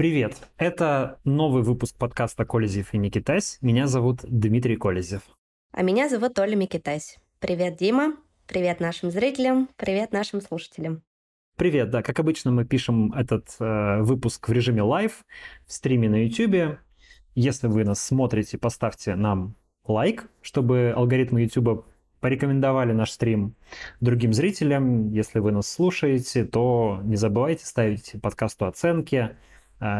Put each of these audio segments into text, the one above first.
Привет! Это новый выпуск подкаста «Колезев и Микитась». Меня зовут Дмитрий Колезев. А меня зовут Оля Микитась. Привет, Дима. Привет нашим зрителям. Привет нашим слушателям. Привет, да, как обычно мы пишем этот э, выпуск в режиме live в стриме на YouTube. Если вы нас смотрите, поставьте нам лайк, чтобы алгоритмы YouTube порекомендовали наш стрим другим зрителям. Если вы нас слушаете, то не забывайте ставить подкасту оценки,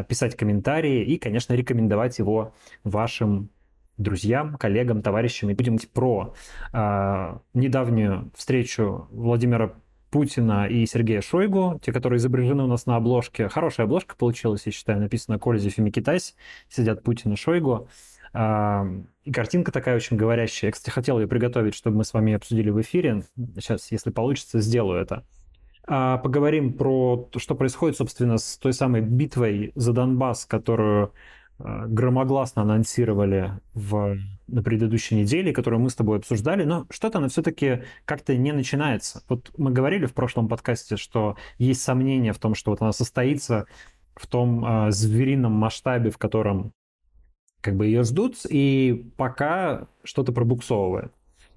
писать комментарии и, конечно, рекомендовать его вашим друзьям, коллегам, товарищам. И будем про э, недавнюю встречу Владимира Путина и Сергея Шойгу, те, которые изображены у нас на обложке. Хорошая обложка получилась, я считаю, написано «Колезев и Микитась». Сидят Путин и Шойгу. Э, и картинка такая очень говорящая. Я, кстати, хотел ее приготовить, чтобы мы с вами обсудили в эфире. Сейчас, если получится, сделаю это. А поговорим про то, что происходит, собственно, с той самой битвой за Донбасс, которую а, громогласно анонсировали в, на предыдущей неделе, которую мы с тобой обсуждали, но что-то она все-таки как-то не начинается. Вот мы говорили в прошлом подкасте, что есть сомнения в том, что вот она состоится в том э, зверином масштабе, в котором как бы ее ждут, и пока что-то пробуксовывает.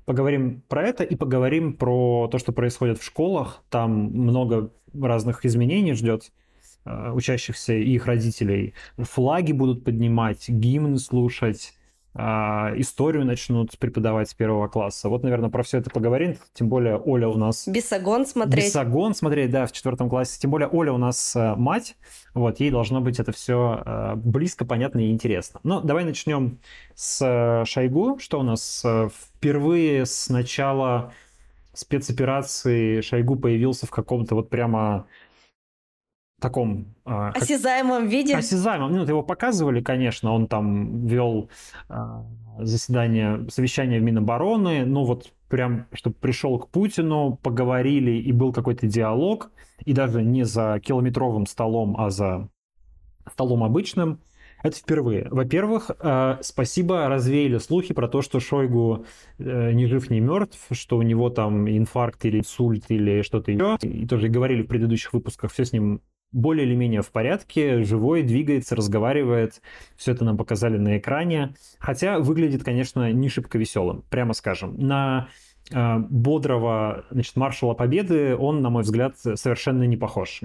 Поговорим про это и поговорим про то, что происходит в школах. Там много разных изменений ждет э, учащихся и их родителей. Флаги будут поднимать, гимны слушать, а, историю начнут преподавать с первого класса. Вот, наверное, про все это поговорим. Тем более Оля у нас... Бесогон смотреть. Бесогон смотреть, да, в четвертом классе. Тем более Оля у нас э, мать. Вот, ей должно быть это все э, близко, понятно и интересно. Но давай начнем с э, Шойгу. Что у нас впервые с начала спецоперации Шойгу появился в каком-то вот прямо таком... Э, осязаемом виде? Осязаемом. Ну, его показывали, конечно, он там вел э, заседание, совещание в Минобороны, ну вот прям, чтобы пришел к Путину, поговорили, и был какой-то диалог, и даже не за километровым столом, а за столом обычным. Это впервые. Во-первых, э, спасибо, развеяли слухи про то, что Шойгу э, ни жив, ни мертв, что у него там инфаркт или инсульт или что-то еще. И тоже говорили в предыдущих выпусках, все с ним более или менее в порядке, живой, двигается, разговаривает. Все это нам показали на экране. Хотя выглядит, конечно, не шибко веселым, прямо скажем. На э, бодрого значит, маршала Победы он, на мой взгляд, совершенно не похож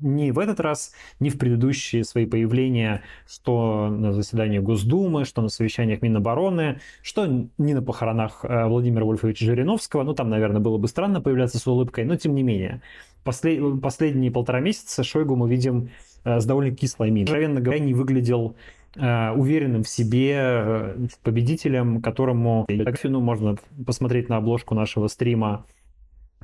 ни в этот раз, ни в предыдущие свои появления, что на заседании Госдумы, что на совещаниях Минобороны, что не на похоронах э, Владимира Вольфовича Жириновского. Ну, там, наверное, было бы странно появляться с улыбкой, но тем не менее. Послед... Последние полтора месяца Шойгу мы видим э, с довольно кислой миной. Откровенно говоря, не выглядел э, уверенным в себе победителем, которому ну, можно посмотреть на обложку нашего стрима.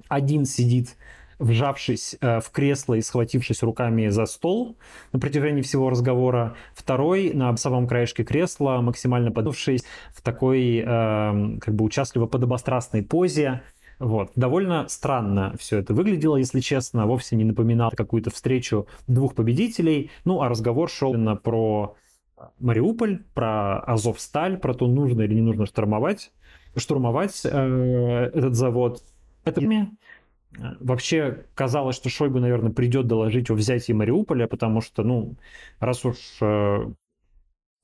Один сидит вжавшись э, в кресло и схватившись руками за стол на протяжении всего разговора. Второй на самом краешке кресла, максимально поднувшись в такой э, как бы участливо подобострастной позе. Вот. Довольно странно все это выглядело, если честно. Вовсе не напоминало какую-то встречу двух победителей. Ну, а разговор шел именно про Мариуполь, про Азовсталь, про то, нужно или не нужно штурмовать, штурмовать э, этот завод. Это Вообще казалось, что Шойгу, наверное, придет доложить о взятии Мариуполя, потому что, ну, раз уж э,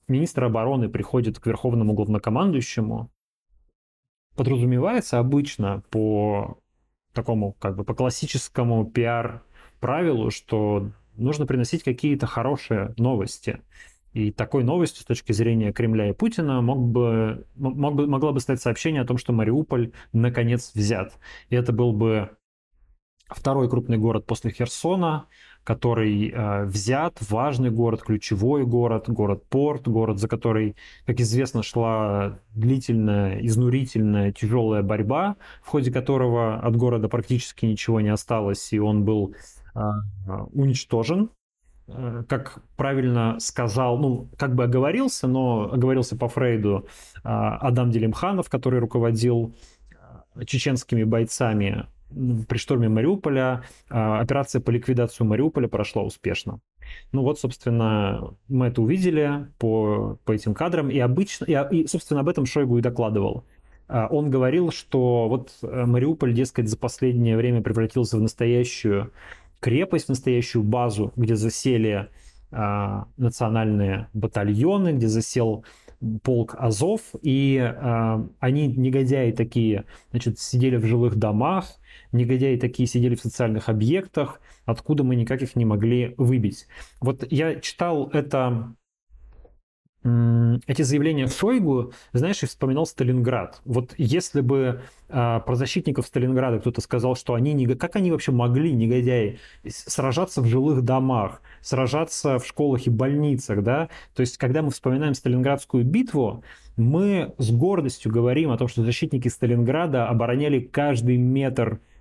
министр обороны приходит к верховному главнокомандующему, подразумевается обычно по такому, как бы, по классическому пиар-правилу, что нужно приносить какие-то хорошие новости. И такой новостью с точки зрения Кремля и Путина мог бы, мог бы, могло бы стать сообщение о том, что Мариуполь наконец взят. И это был бы второй крупный город после Херсона, который э, взят, важный город, ключевой город, город-порт, город, за который, как известно, шла длительная, изнурительная, тяжелая борьба, в ходе которого от города практически ничего не осталось, и он был э, уничтожен. Э, как правильно сказал, ну, как бы оговорился, но оговорился по Фрейду э, Адам Делимханов, который руководил э, чеченскими бойцами при штурме Мариуполя а, операция по ликвидации Мариуполя прошла успешно. Ну вот, собственно, мы это увидели по, по этим кадрам, и обычно, и, и, собственно, об этом Шойгу и докладывал. А, он говорил, что вот э, Мариуполь, дескать, за последнее время превратился в настоящую крепость, в настоящую базу, где засели э, национальные батальоны, где засел полк Азов, и э, они, негодяи такие, значит, сидели в жилых домах, негодяи такие сидели в социальных объектах, откуда мы никак их не могли выбить. Вот я читал это эти заявления Шойгу, знаешь, и вспоминал Сталинград. Вот если бы э, про защитников Сталинграда кто-то сказал, что они, не, как они вообще могли, негодяи, сражаться в жилых домах, сражаться в школах и больницах, да? То есть, когда мы вспоминаем Сталинградскую битву, мы с гордостью говорим о том, что защитники Сталинграда обороняли каждый метр а,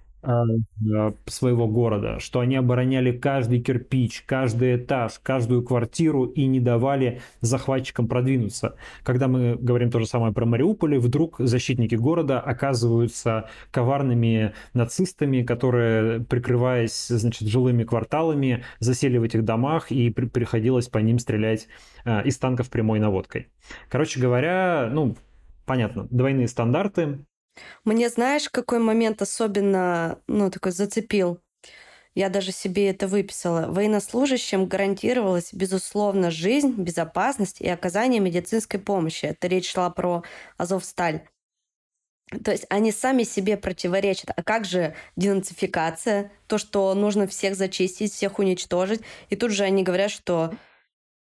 своего города, что они обороняли каждый кирпич, каждый этаж, каждую квартиру и не давали захватчикам продвинуться. Когда мы говорим то же самое про Мариуполь, вдруг защитники города оказываются коварными нацистами, которые, прикрываясь значит, жилыми кварталами, засели в этих домах и при приходилось по ним стрелять э, из танков прямой наводкой. Короче говоря, ну, понятно, двойные стандарты, мне знаешь, какой момент особенно, ну, такой зацепил? Я даже себе это выписала. Военнослужащим гарантировалась, безусловно, жизнь, безопасность и оказание медицинской помощи. Это речь шла про Азовсталь. То есть они сами себе противоречат. А как же денацификация? То, что нужно всех зачистить, всех уничтожить. И тут же они говорят, что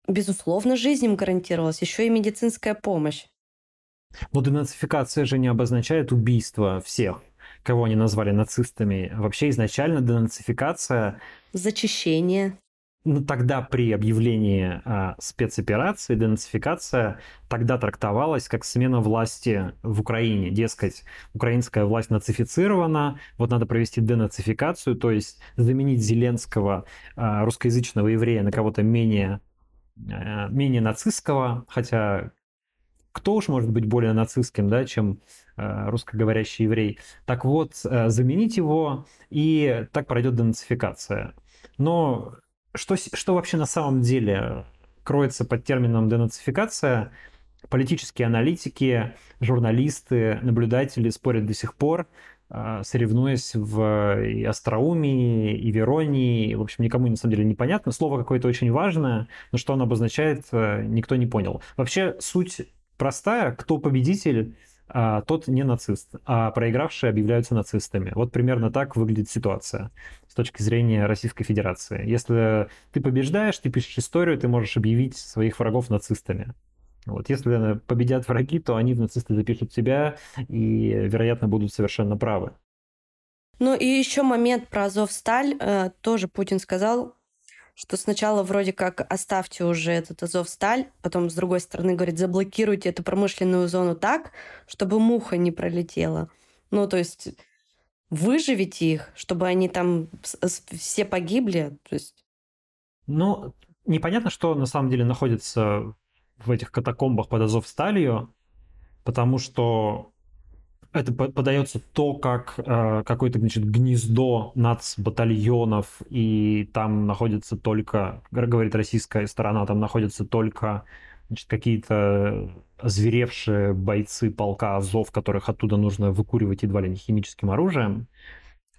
безусловно жизнь им гарантировалась, еще и медицинская помощь. Но денацификация же не обозначает убийство всех, кого они назвали нацистами. Вообще изначально денацификация... Зачищение. Ну, тогда при объявлении а, спецоперации денацификация тогда трактовалась как смена власти в Украине. Дескать, украинская власть нацифицирована, вот надо провести денацификацию, то есть заменить Зеленского, а, русскоязычного еврея, на кого-то менее, а, менее нацистского, хотя кто уж может быть более нацистским, да, чем э, русскоговорящий еврей. Так вот, э, заменить его, и так пройдет денацификация. Но что, что вообще на самом деле кроется под термином денацификация? Политические аналитики, журналисты, наблюдатели спорят до сих пор, э, соревнуясь в и остроумии, и веронии. В общем, никому на самом деле непонятно. Слово какое-то очень важное, но что оно обозначает, никто не понял. Вообще, суть простая, кто победитель, а, тот не нацист, а проигравшие объявляются нацистами. Вот примерно так выглядит ситуация с точки зрения Российской Федерации. Если ты побеждаешь, ты пишешь историю, ты можешь объявить своих врагов нацистами. Вот если победят враги, то они в нацисты запишут себя и, вероятно, будут совершенно правы. Ну и еще момент про Азовсталь. Э, тоже Путин сказал, что сначала вроде как оставьте уже этот Азовсталь, потом с другой стороны говорит, заблокируйте эту промышленную зону так, чтобы муха не пролетела. Ну, то есть выживите их, чтобы они там все погибли. То есть... Ну, непонятно, что на самом деле находится в этих катакомбах под Азовсталью, потому что это подается то, как э, какое-то, значит, гнездо нацбатальонов, и там находится только, говорит российская сторона, там находятся только значит, какие-то озверевшие бойцы полка Азов, которых оттуда нужно выкуривать едва ли не химическим оружием.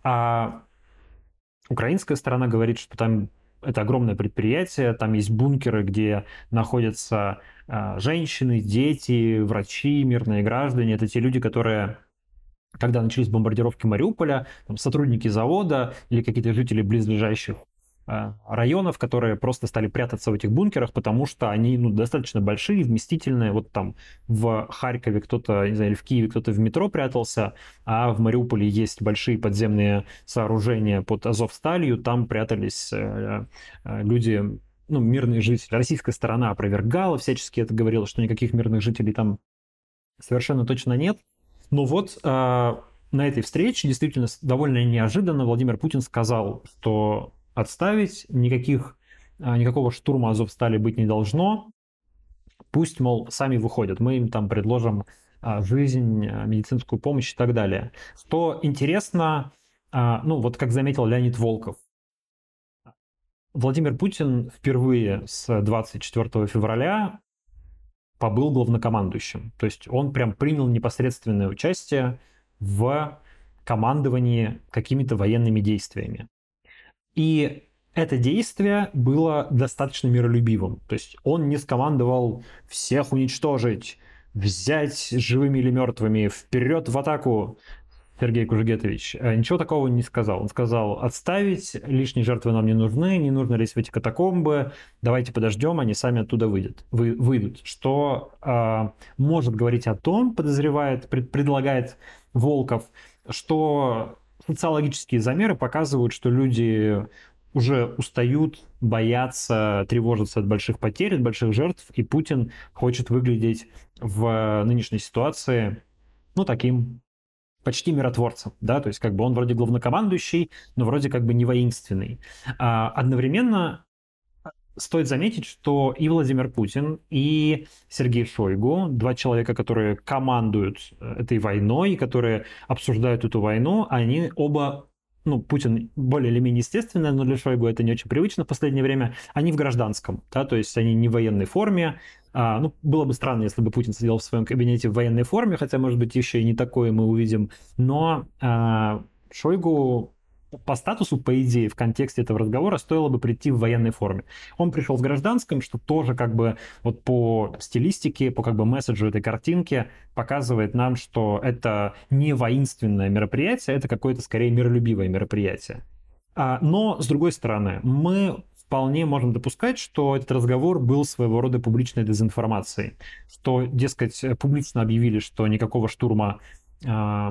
А украинская сторона говорит, что там это огромное предприятие, там есть бункеры, где находятся э, женщины, дети, врачи, мирные граждане. Это те люди, которые когда начались бомбардировки Мариуполя, там, сотрудники завода или какие-то жители близлежащих районов, которые просто стали прятаться в этих бункерах, потому что они ну, достаточно большие, вместительные. Вот там в Харькове кто-то, не знаю, или в Киеве кто-то в метро прятался, а в Мариуполе есть большие подземные сооружения под Азовсталью, там прятались э, э, люди, ну, мирные жители. Российская сторона опровергала всячески это, говорила, что никаких мирных жителей там совершенно точно нет. Но вот э, на этой встрече действительно довольно неожиданно Владимир Путин сказал, что отставить никаких, э, никакого штурма Азовстали быть не должно. Пусть, мол, сами выходят, мы им там предложим э, жизнь, э, медицинскую помощь и так далее. Что интересно, ну вот как заметил Леонид Волков, Владимир Путин впервые с 24 февраля побыл главнокомандующим. То есть он прям принял непосредственное участие в командовании какими-то военными действиями. И это действие было достаточно миролюбивым. То есть он не скомандовал всех уничтожить, взять живыми или мертвыми, вперед в атаку, Сергей Кужегетович, э, ничего такого не сказал. Он сказал, отставить, лишние жертвы нам не нужны, не нужно лезть в эти катакомбы, давайте подождем, они сами оттуда выйдут. Вы, выйдут. Что э, может говорить о том, подозревает, пред, предлагает Волков, что социологические замеры показывают, что люди уже устают, боятся, тревожатся от больших потерь, от больших жертв, и Путин хочет выглядеть в нынешней ситуации, ну, таким почти миротворцем, да, то есть как бы он вроде главнокомандующий, но вроде как бы не воинственный. А одновременно стоит заметить, что и Владимир Путин, и Сергей Шойгу, два человека, которые командуют э, этой войной, которые обсуждают эту войну, они оба ну, Путин более или менее естественно, но для Шойгу это не очень привычно в последнее время, они в гражданском, да, то есть они не в военной форме. А, ну, было бы странно, если бы Путин сидел в своем кабинете в военной форме, хотя, может быть, еще и не такое мы увидим. Но а, Шойгу по статусу, по идее, в контексте этого разговора стоило бы прийти в военной форме. Он пришел в гражданском, что тоже как бы вот по стилистике, по как бы месседжу этой картинки показывает нам, что это не воинственное мероприятие, это какое-то скорее миролюбивое мероприятие. А, но, с другой стороны, мы вполне можем допускать, что этот разговор был своего рода публичной дезинформацией, что, дескать, публично объявили, что никакого штурма э,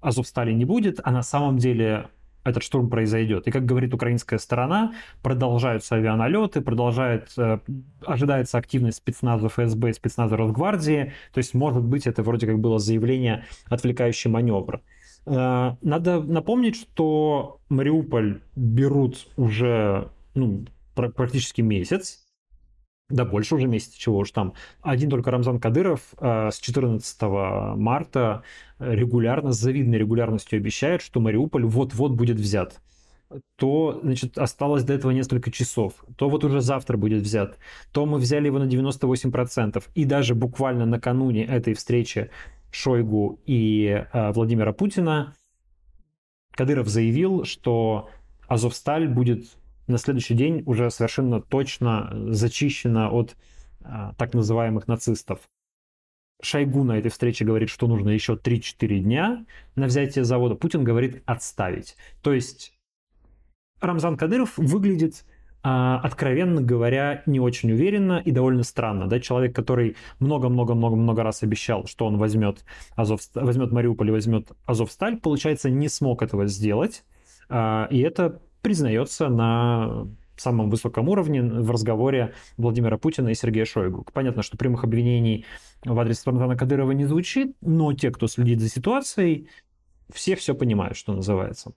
Азовстали не будет, а на самом деле этот штурм произойдет. И как говорит украинская сторона, продолжаются авианалеты, продолжает, э, ожидается активность спецназа ФСБ спецназа Росгвардии. То есть, может быть, это вроде как было заявление отвлекающий маневр. Э, надо напомнить, что Мариуполь берут уже ну, практически месяц, да больше уже месяца, чего уж там. Один только Рамзан Кадыров э, с 14 марта регулярно, с завидной регулярностью обещает, что Мариуполь вот-вот будет взят то, значит, осталось до этого несколько часов, то вот уже завтра будет взят, то мы взяли его на 98%, и даже буквально накануне этой встречи Шойгу и э, Владимира Путина Кадыров заявил, что Азовсталь будет на следующий день уже совершенно точно зачищена от а, так называемых нацистов. Шойгу на этой встрече говорит, что нужно еще 3-4 дня на взятие завода. Путин говорит отставить. То есть Рамзан Кадыров выглядит а, откровенно говоря, не очень уверенно и довольно странно. Да? Человек, который много-много-много-много раз обещал, что он возьмет, Азов, возьмет Мариуполь и возьмет Азовсталь, получается, не смог этого сделать. А, и это признается на самом высоком уровне в разговоре Владимира Путина и Сергея Шойгу. Понятно, что прямых обвинений в адрес Рамзана Кадырова не звучит, но те, кто следит за ситуацией, все все понимают, что называется.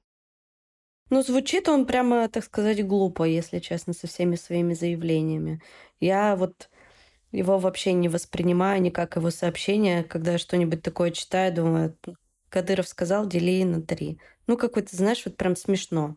Ну, звучит он прямо, так сказать, глупо, если честно, со всеми своими заявлениями. Я вот его вообще не воспринимаю никак его сообщения, когда я что-нибудь такое читаю, думаю, Кадыров сказал, дели на три. Ну, какой-то, знаешь, вот прям смешно.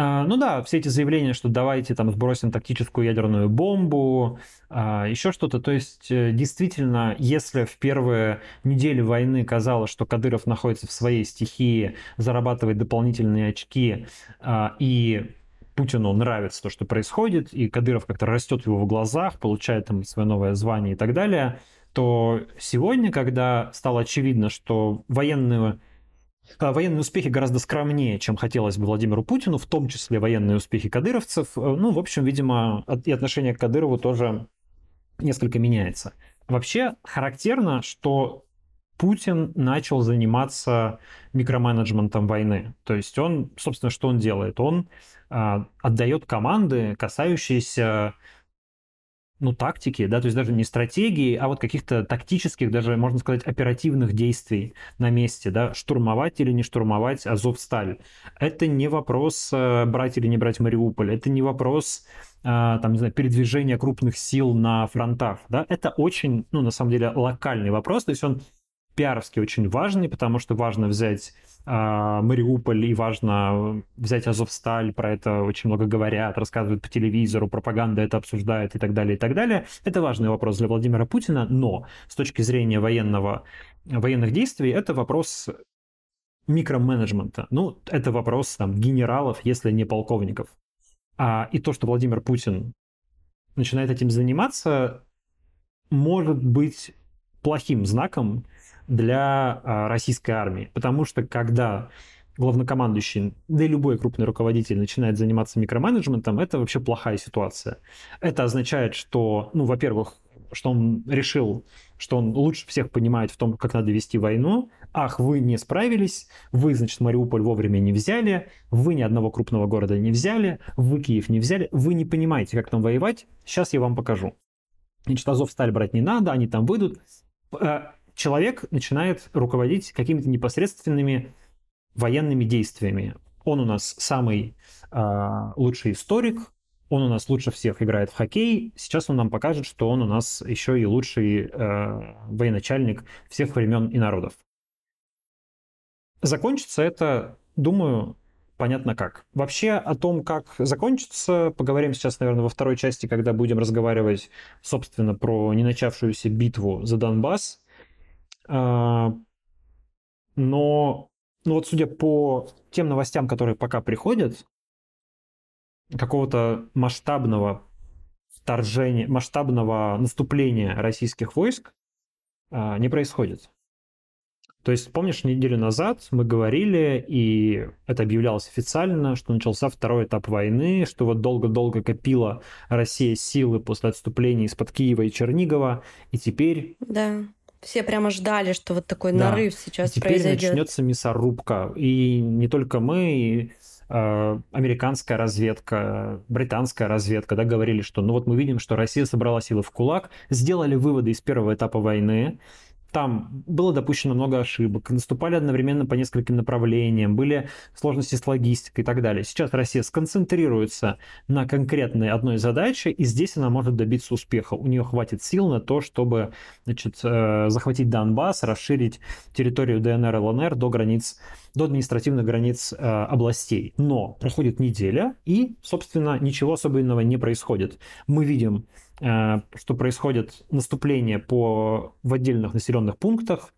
А, ну да, все эти заявления, что давайте там сбросим тактическую ядерную бомбу, а, еще что-то. То есть э, действительно, если в первые недели войны казалось, что Кадыров находится в своей стихии, зарабатывает дополнительные очки а, и Путину нравится то, что происходит, и Кадыров как-то растет в его глазах, получает там свое новое звание и так далее, то сегодня, когда стало очевидно, что военные а, военные успехи гораздо скромнее, чем хотелось бы Владимиру Путину, в том числе военные успехи кадыровцев. Э, ну, в общем, видимо, и отношение к Кадырову тоже несколько меняется. Вообще характерно, что Путин начал заниматься микроменеджментом войны. То есть он, собственно, что он делает? Он а, отдает команды, касающиеся ну, тактики, да, то есть даже не стратегии, а вот каких-то тактических, даже, можно сказать, оперативных действий на месте, да, штурмовать или не штурмовать Азовсталь. Это не вопрос э, брать или не брать Мариуполь, это не вопрос э, там, не знаю, передвижения крупных сил на фронтах, да, это очень, ну, на самом деле, локальный вопрос, то есть он пиаровски очень важный, потому что важно взять Мариуполь и важно взять Азовсталь, про это очень много говорят, рассказывают по телевизору, пропаганда это обсуждает и так далее, и так далее. Это важный вопрос для Владимира Путина, но с точки зрения военного, военных действий это вопрос микроменеджмента. Ну, это вопрос там генералов, если не полковников. А, и то, что Владимир Путин начинает этим заниматься, может быть плохим знаком для а, российской армии. Потому что когда главнокомандующий, да и любой крупный руководитель начинает заниматься микроменеджментом, это вообще плохая ситуация. Это означает, что, ну, во-первых, что он решил, что он лучше всех понимает в том, как надо вести войну. Ах, вы не справились, вы, значит, Мариуполь вовремя не взяли, вы ни одного крупного города не взяли, вы Киев не взяли, вы не понимаете, как там воевать, сейчас я вам покажу. Значит, Азов сталь брать не надо, они там выйдут. Человек начинает руководить какими-то непосредственными военными действиями. Он у нас самый э, лучший историк, он у нас лучше всех играет в хоккей. Сейчас он нам покажет, что он у нас еще и лучший э, военачальник всех времен и народов. Закончится это, думаю, понятно как. Вообще о том, как закончится, поговорим сейчас, наверное, во второй части, когда будем разговаривать, собственно, про не начавшуюся битву за Донбасс. А, но ну вот судя по тем новостям, которые пока приходят, какого-то масштабного вторжения, масштабного наступления российских войск а, не происходит. То есть, помнишь, неделю назад мы говорили, и это объявлялось официально, что начался второй этап войны, что вот долго-долго копила Россия силы после отступления из-под Киева и Чернигова, и теперь... Да. Все прямо ждали, что вот такой да. нарыв сейчас теперь произойдет. Теперь начнется мясорубка. И не только мы, и э, американская разведка, британская разведка, да, говорили, что ну вот мы видим, что Россия собрала силы в кулак, сделали выводы из первого этапа войны, там было допущено много ошибок, наступали одновременно по нескольким направлениям, были сложности с логистикой и так далее. Сейчас Россия сконцентрируется на конкретной одной задаче, и здесь она может добиться успеха. У нее хватит сил на то, чтобы значит, э, захватить Донбасс, расширить территорию ДНР и ЛНР до границ, до административных границ э, областей. Но проходит неделя, и, собственно, ничего особенного не происходит. Мы видим Э, что происходит наступление по, в отдельных населенных пунктах,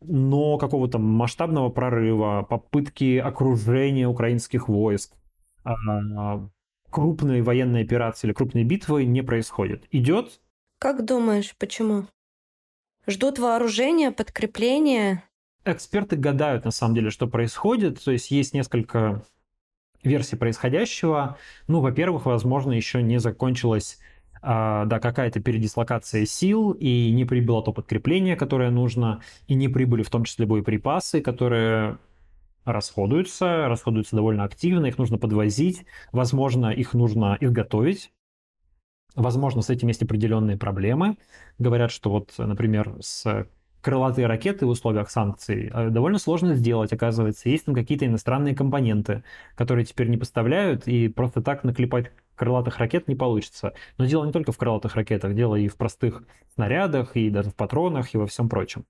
но какого-то масштабного прорыва, попытки окружения украинских войск, а, крупные военные операции или крупные битвы не происходит. Идет. Как думаешь, почему? Ждут вооружения, подкрепления? Эксперты гадают, на самом деле, что происходит. То есть есть несколько версий происходящего. Ну, во-первых, возможно, еще не закончилась а, да, какая-то передислокация сил, и не прибыло то подкрепление, которое нужно, и не прибыли в том числе боеприпасы, которые расходуются, расходуются довольно активно, их нужно подвозить, возможно, их нужно изготовить, возможно, с этим есть определенные проблемы. Говорят, что вот, например, с крылатые ракеты в условиях санкций э, довольно сложно сделать, оказывается. Есть там какие-то иностранные компоненты, которые теперь не поставляют, и просто так наклепать крылатых ракет не получится. Но дело не только в крылатых ракетах, дело и в простых снарядах, и даже в патронах, и во всем прочем.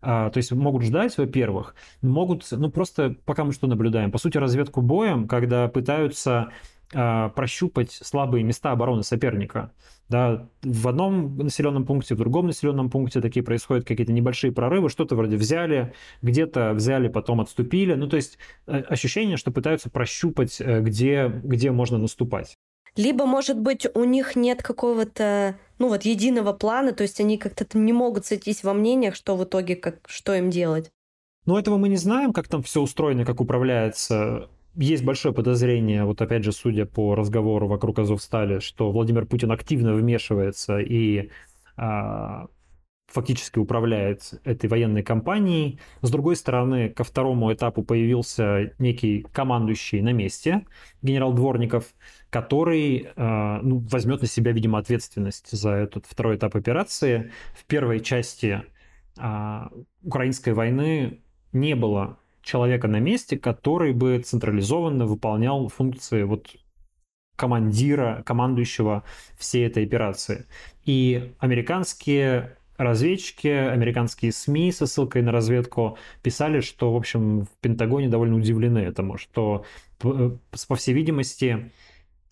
А, то есть могут ждать, во-первых, могут, ну просто пока мы что наблюдаем, по сути, разведку боем, когда пытаются прощупать слабые места обороны соперника. Да, в одном населенном пункте, в другом населенном пункте такие происходят какие-то небольшие прорывы, что-то вроде взяли, где-то взяли, потом отступили. Ну, то есть э, ощущение, что пытаются прощупать, э, где, где можно наступать. Либо, может быть, у них нет какого-то, ну вот, единого плана, то есть они как-то не могут сойтись во мнениях, что в итоге, как, что им делать. Но этого мы не знаем, как там все устроено, как управляется есть большое подозрение, вот опять же, судя по разговору вокруг Азовстали, что Владимир Путин активно вмешивается и а, фактически управляет этой военной кампанией. С другой стороны, ко второму этапу появился некий командующий на месте, генерал Дворников, который а, ну, возьмет на себя, видимо, ответственность за этот второй этап операции. В первой части а, украинской войны не было человека на месте, который бы централизованно выполнял функции вот командира, командующего всей этой операции. И американские разведчики, американские СМИ со ссылкой на разведку писали, что, в общем, в Пентагоне довольно удивлены этому, что, по всей видимости,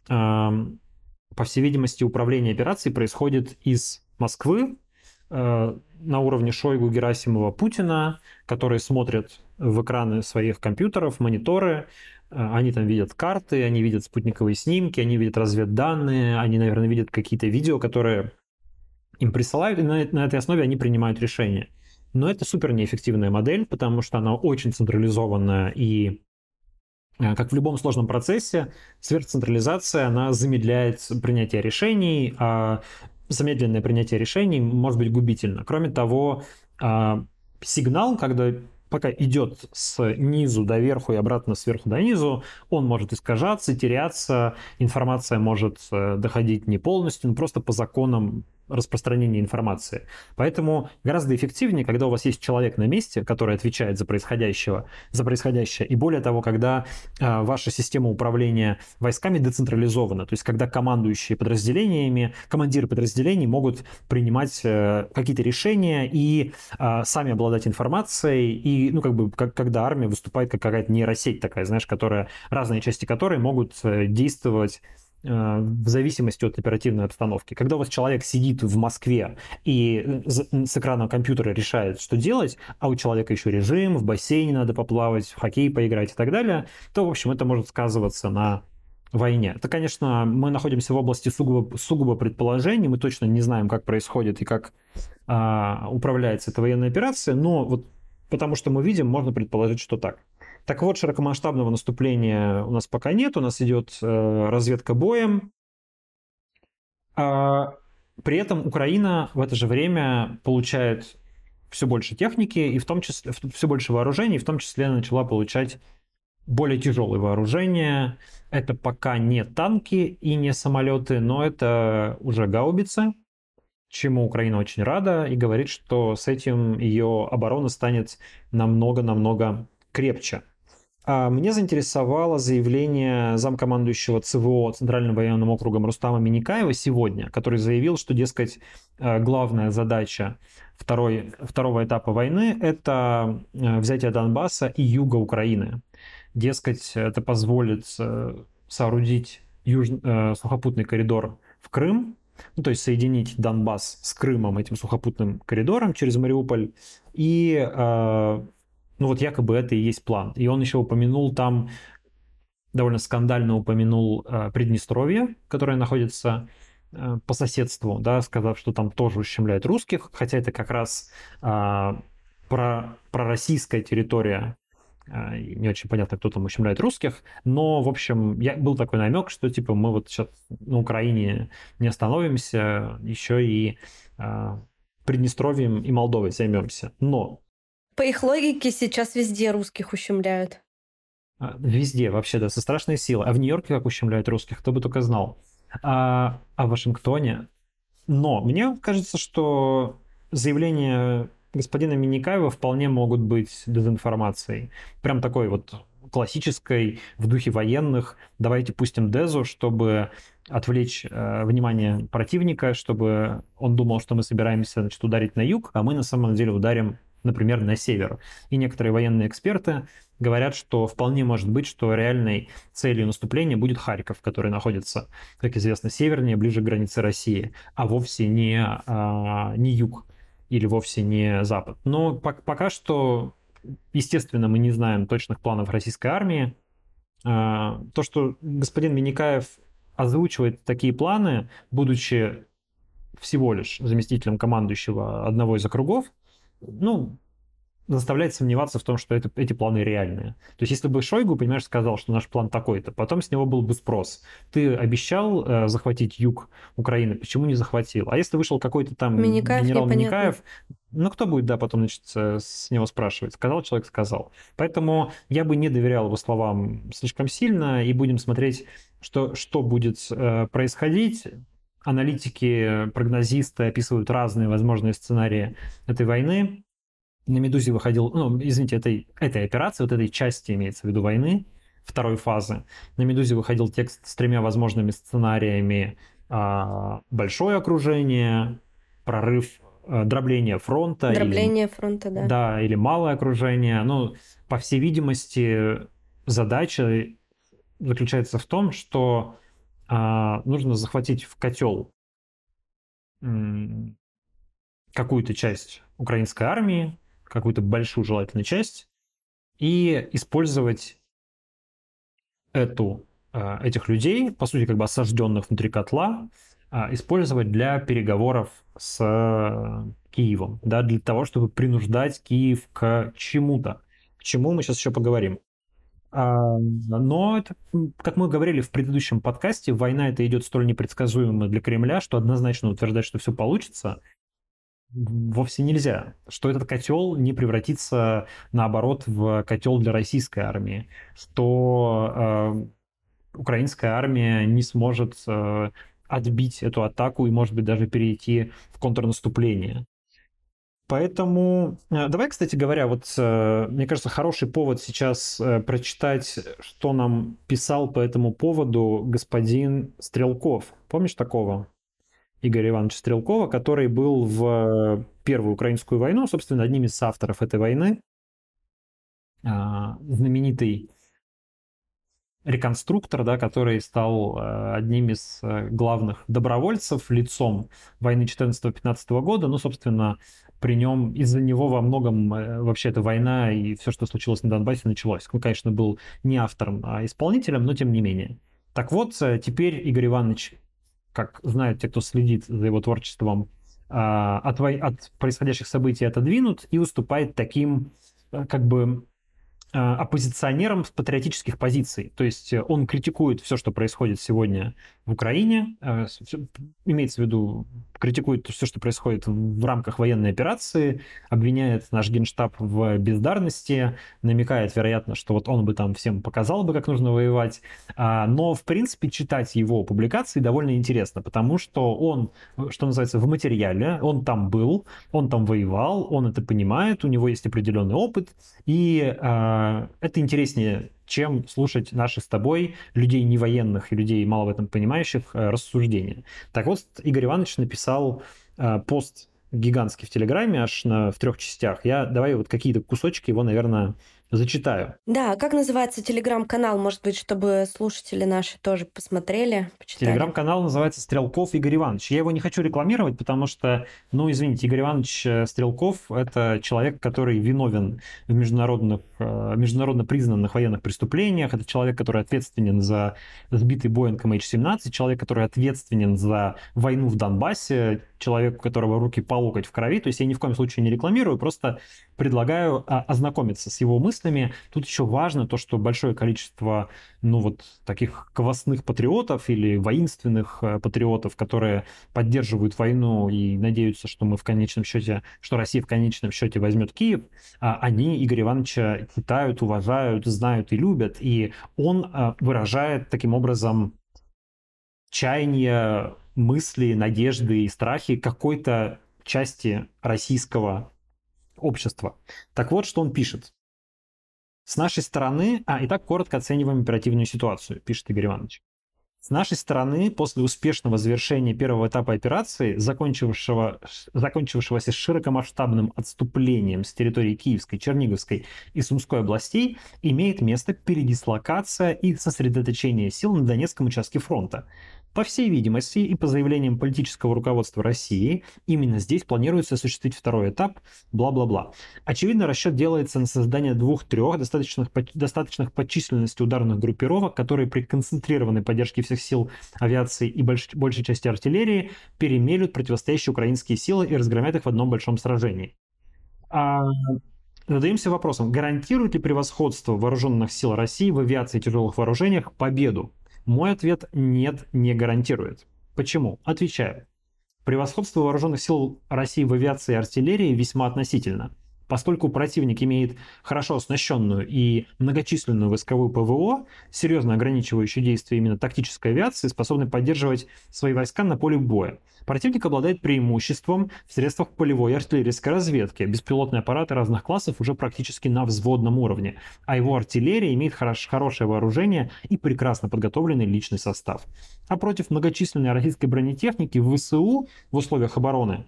по всей видимости, управление операцией происходит из Москвы, э, на уровне Шойгу, Герасимова, Путина, которые смотрят в экраны своих компьютеров, мониторы, они там видят карты, они видят спутниковые снимки, они видят разведданные, они, наверное, видят какие-то видео, которые им присылают, и на, на этой основе они принимают решения. Но это супер неэффективная модель, потому что она очень централизованная и э, как в любом сложном процессе, сверхцентрализация, она замедляет принятие решений, а замедленное принятие решений может быть губительно. Кроме того, а, сигнал, когда пока идет с низу до верху и обратно сверху до низу, он может искажаться, теряться, информация может э, доходить не полностью, но просто по законам распространения информации. Поэтому гораздо эффективнее, когда у вас есть человек на месте, который отвечает за происходящего, за происходящее. И более того, когда э, ваша система управления войсками децентрализована, то есть когда командующие подразделениями, командиры подразделений могут принимать э, какие-то решения и э, сами обладать информацией, и, ну, как бы, как, когда армия выступает как какая-то нейросеть такая, знаешь, которая, разные части которой могут э, действовать в зависимости от оперативной обстановки. Когда у вас человек сидит в Москве и с экрана компьютера решает, что делать, а у человека еще режим, в бассейне надо поплавать, в хоккей поиграть и так далее, то, в общем, это может сказываться на войне. Это, конечно, мы находимся в области сугубо, сугубо предположений, мы точно не знаем, как происходит и как а, управляется эта военная операция, но вот потому что мы видим, можно предположить, что так. Так вот, широкомасштабного наступления у нас пока нет, у нас идет э, разведка боем. А, при этом Украина в это же время получает все больше техники и в том числе все больше вооружений, в том числе начала получать более тяжелые вооружения. Это пока не танки и не самолеты, но это уже гаубицы, чему Украина очень рада и говорит, что с этим ее оборона станет намного-намного крепче. А мне заинтересовало заявление замкомандующего ЦВО Центральным военным округом Рустама Миникаева сегодня, который заявил, что, дескать, э, главная задача второй, второго этапа войны – это э, взятие Донбасса и юга Украины. Дескать, это позволит э, соорудить юж... сухопутный коридор в Крым, ну, то есть соединить Донбасс с Крымом этим сухопутным коридором через Мариуполь и ну вот якобы это и есть план. И он еще упомянул там, довольно скандально упомянул э, Приднестровье, которое находится э, по соседству, да, сказав, что там тоже ущемляют русских, хотя это как раз э, про, пророссийская территория, э, не очень понятно, кто там ущемляет русских, но, в общем, я, был такой намек, что, типа, мы вот сейчас на Украине не остановимся, еще и э, Приднестровьем и Молдовой займемся. Но по их логике сейчас везде русских ущемляют. А, везде, вообще, да, со страшной силой. А в Нью-Йорке как ущемляют русских, кто бы только знал. А, а в Вашингтоне? Но мне кажется, что заявления господина Миникаева вполне могут быть дезинформацией. Прям такой вот классической, в духе военных. Давайте пустим Дезу, чтобы отвлечь э, внимание противника, чтобы он думал, что мы собираемся значит, ударить на юг, а мы на самом деле ударим например, на север. И некоторые военные эксперты говорят, что вполне может быть, что реальной целью наступления будет Харьков, который находится, как известно, севернее, ближе к границе России, а вовсе не, а, не юг или вовсе не запад. Но пока что, естественно, мы не знаем точных планов российской армии. А, то, что господин Миникаев озвучивает такие планы, будучи всего лишь заместителем командующего одного из округов, ну, заставляет сомневаться в том, что это, эти планы реальные. То есть, если бы Шойгу, понимаешь, сказал, что наш план такой-то, потом с него был бы спрос. Ты обещал э, захватить юг Украины, почему не захватил? А если вышел какой-то там Миникаев, генерал Миникаев, ну, кто будет, да, потом, значит, с него спрашивать? Сказал человек, сказал. Поэтому я бы не доверял его словам слишком сильно, и будем смотреть, что, что будет э, происходить аналитики, прогнозисты описывают разные возможные сценарии этой войны. На «Медузе» выходил, ну, извините, этой, этой операции, вот этой части имеется в виду войны, второй фазы. На «Медузе» выходил текст с тремя возможными сценариями а, большое окружение, прорыв, а, дробление фронта. Дробление или, фронта, да. Да, или малое окружение. Ну, по всей видимости, задача заключается в том, что нужно захватить в котел какую-то часть украинской армии, какую-то большую желательную часть, и использовать эту, э, этих людей, по сути, как бы осажденных внутри котла, а, использовать для переговоров с Киевом, да, для того, чтобы принуждать Киев к чему-то. К чему мы сейчас еще поговорим. Но, это, как мы говорили в предыдущем подкасте, война это идет столь непредсказуемо для Кремля, что однозначно утверждать, что все получится, вовсе нельзя. Что этот котел не превратится, наоборот, в котел для российской армии. Что э, украинская армия не сможет э, отбить эту атаку и, может быть, даже перейти в контрнаступление. Поэтому, э, давай, кстати говоря, вот э, мне кажется, хороший повод сейчас э, прочитать, что нам писал по этому поводу господин Стрелков. Помнишь такого? Игоря Ивановича Стрелкова, который был в Первую Украинскую войну, собственно, одним из авторов этой войны, а, знаменитый реконструктор, да, который стал одним из главных добровольцев, лицом войны 14-15 года. Ну, собственно, при нем из-за него во многом э, вообще эта война и все, что случилось на Донбассе, началось. Он, конечно, был не автором, а исполнителем, но тем не менее. Так вот, э, теперь Игорь Иванович, как знают те, кто следит за его творчеством, а, от, от происходящих событий отодвинут и выступает таким э, как бы Э, оппозиционером с патриотических позиций. То есть э, он критикует все, что происходит сегодня в Украине, э, имеется в виду, критикует все, что происходит в рамках военной операции, обвиняет наш генштаб в бездарности, намекает, вероятно, что вот он бы там всем показал бы, как нужно воевать. А, но, в принципе, читать его публикации довольно интересно, потому что он, что называется, в материале, он там был, он там воевал, он это понимает, у него есть определенный опыт, и а, это интереснее, чем слушать наши с тобой, людей не военных и людей мало в этом понимающих, э, рассуждения. Так вот, Игорь Иванович написал э, пост гигантский в Телеграме, аж на, в трех частях. Я давай вот какие-то кусочки его, наверное, зачитаю. Да, как называется телеграм-канал, может быть, чтобы слушатели наши тоже посмотрели, почитали? Телеграм-канал называется Стрелков Игорь Иванович. Я его не хочу рекламировать, потому что, ну, извините, Игорь Иванович э, Стрелков – это человек, который виновен в международных, э, международно признанных военных преступлениях. Это человек, который ответственен за сбитый Боинг MH17, человек, который ответственен за войну в Донбассе, человек, у которого руки по локоть в крови. То есть я ни в коем случае не рекламирую, просто предлагаю а, ознакомиться с его мыслями. Тут еще важно то, что большое количество, ну вот, таких квасных патриотов или воинственных э, патриотов, которые поддерживают войну и надеются, что мы в конечном счете, что Россия в конечном счете возьмет Киев, а, они Игоря Ивановича читают, уважают, знают и любят. И он а, выражает таким образом чаяния, мысли, надежды и страхи какой-то части российского общества. Так вот, что он пишет. С нашей стороны... А, итак, коротко оцениваем оперативную ситуацию, пишет Игорь Иванович. С нашей стороны, после успешного завершения первого этапа операции, закончившего, закончившегося широкомасштабным отступлением с территории Киевской, Черниговской и Сумской областей, имеет место передислокация и сосредоточение сил на Донецком участке фронта, по всей видимости, и по заявлениям политического руководства России, именно здесь планируется осуществить второй этап, бла-бла-бла. Очевидно, расчет делается на создание двух-трех достаточных, достаточных по численности ударных группировок, которые при концентрированной поддержке всех сил авиации и больш, большей части артиллерии перемелют противостоящие украинские силы и разгромят их в одном большом сражении. А Задаемся вопросом, гарантирует ли превосходство вооруженных сил России в авиации и тяжелых вооружениях победу? Мой ответ – нет, не гарантирует. Почему? Отвечаю. Превосходство вооруженных сил России в авиации и артиллерии весьма относительно. Поскольку противник имеет хорошо оснащенную и многочисленную войсковую ПВО, серьезно ограничивающую действия именно тактической авиации, способной поддерживать свои войска на поле боя – Противник обладает преимуществом в средствах полевой артиллерийской разведки. Беспилотные аппараты разных классов уже практически на взводном уровне, а его артиллерия имеет хорош хорошее вооружение и прекрасно подготовленный личный состав. А против многочисленной российской бронетехники в ВСУ в условиях обороны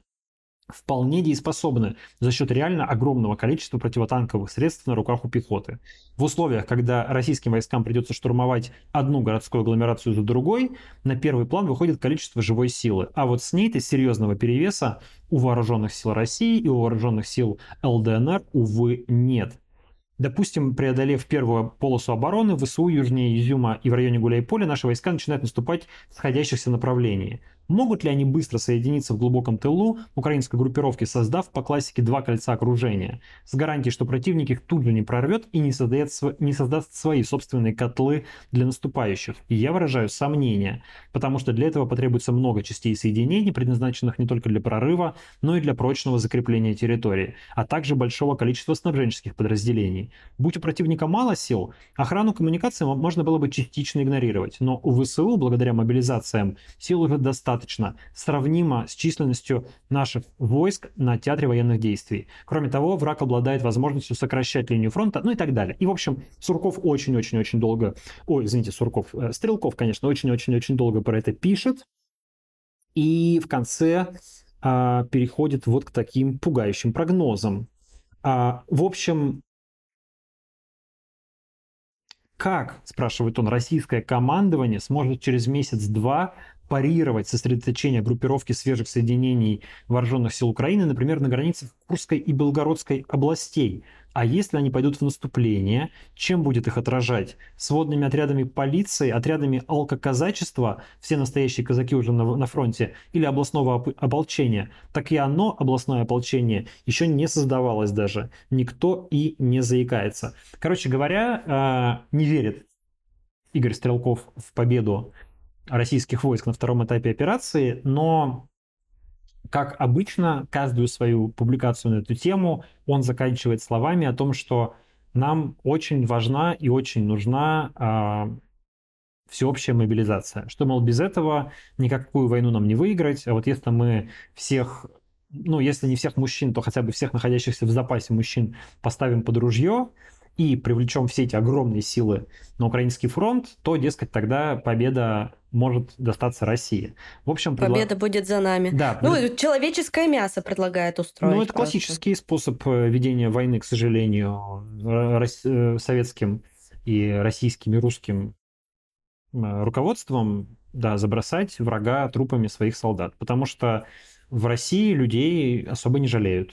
вполне дееспособны за счет реально огромного количества противотанковых средств на руках у пехоты. В условиях, когда российским войскам придется штурмовать одну городскую агломерацию за другой, на первый план выходит количество живой силы. А вот с ней-то серьезного перевеса у вооруженных сил России и у вооруженных сил ЛДНР, увы, нет. Допустим, преодолев первую полосу обороны, ВСУ южнее Изюма и в районе Гуляй-Поля наши войска начинают наступать в сходящихся направлении. Могут ли они быстро соединиться в глубоком тылу украинской группировки, создав по классике два кольца окружения, с гарантией, что противник их тут же не прорвет и не, создает, не создаст свои собственные котлы для наступающих? И я выражаю сомнения, потому что для этого потребуется много частей соединений, предназначенных не только для прорыва, но и для прочного закрепления территории, а также большого количества снабженческих подразделений. Будь у противника мало сил, охрану коммуникации можно было бы частично игнорировать, но у ВСУ, благодаря мобилизациям, сил уже достаточно достаточно сравнимо с численностью наших войск на театре военных действий. Кроме того, враг обладает возможностью сокращать линию фронта, ну и так далее. И, в общем, Сурков очень-очень-очень долго, ой, извините, Сурков, э, Стрелков, конечно, очень-очень-очень долго про это пишет. И в конце а, переходит вот к таким пугающим прогнозам. А, в общем, как, спрашивает он, российское командование сможет через месяц-два парировать сосредоточение группировки свежих соединений вооруженных сил Украины, например, на границах Курской и Белгородской областей. А если они пойдут в наступление, чем будет их отражать? Сводными отрядами полиции, отрядами алкоказачества, все настоящие казаки уже на, на фронте, или областного ополчения? Так и оно, областное ополчение, еще не создавалось даже. Никто и не заикается. Короче говоря, э, не верит Игорь Стрелков в победу российских войск на втором этапе операции, но, как обычно, каждую свою публикацию на эту тему он заканчивает словами о том, что нам очень важна и очень нужна э, всеобщая мобилизация. Что, мол, без этого никакую войну нам не выиграть, а вот если мы всех ну, если не всех мужчин, то хотя бы всех находящихся в запасе мужчин поставим под ружье, и привлечем все эти огромные силы на украинский фронт, то, дескать, тогда победа может достаться России. В общем, победа предла... будет за нами. Да. Ну, пред... человеческое мясо предлагает устроить. Ну, это просто. классический способ э, ведения войны, к сожалению, рос... Э, советским и российским и русским э, руководством, да, забросать врага трупами своих солдат, потому что в России людей особо не жалеют.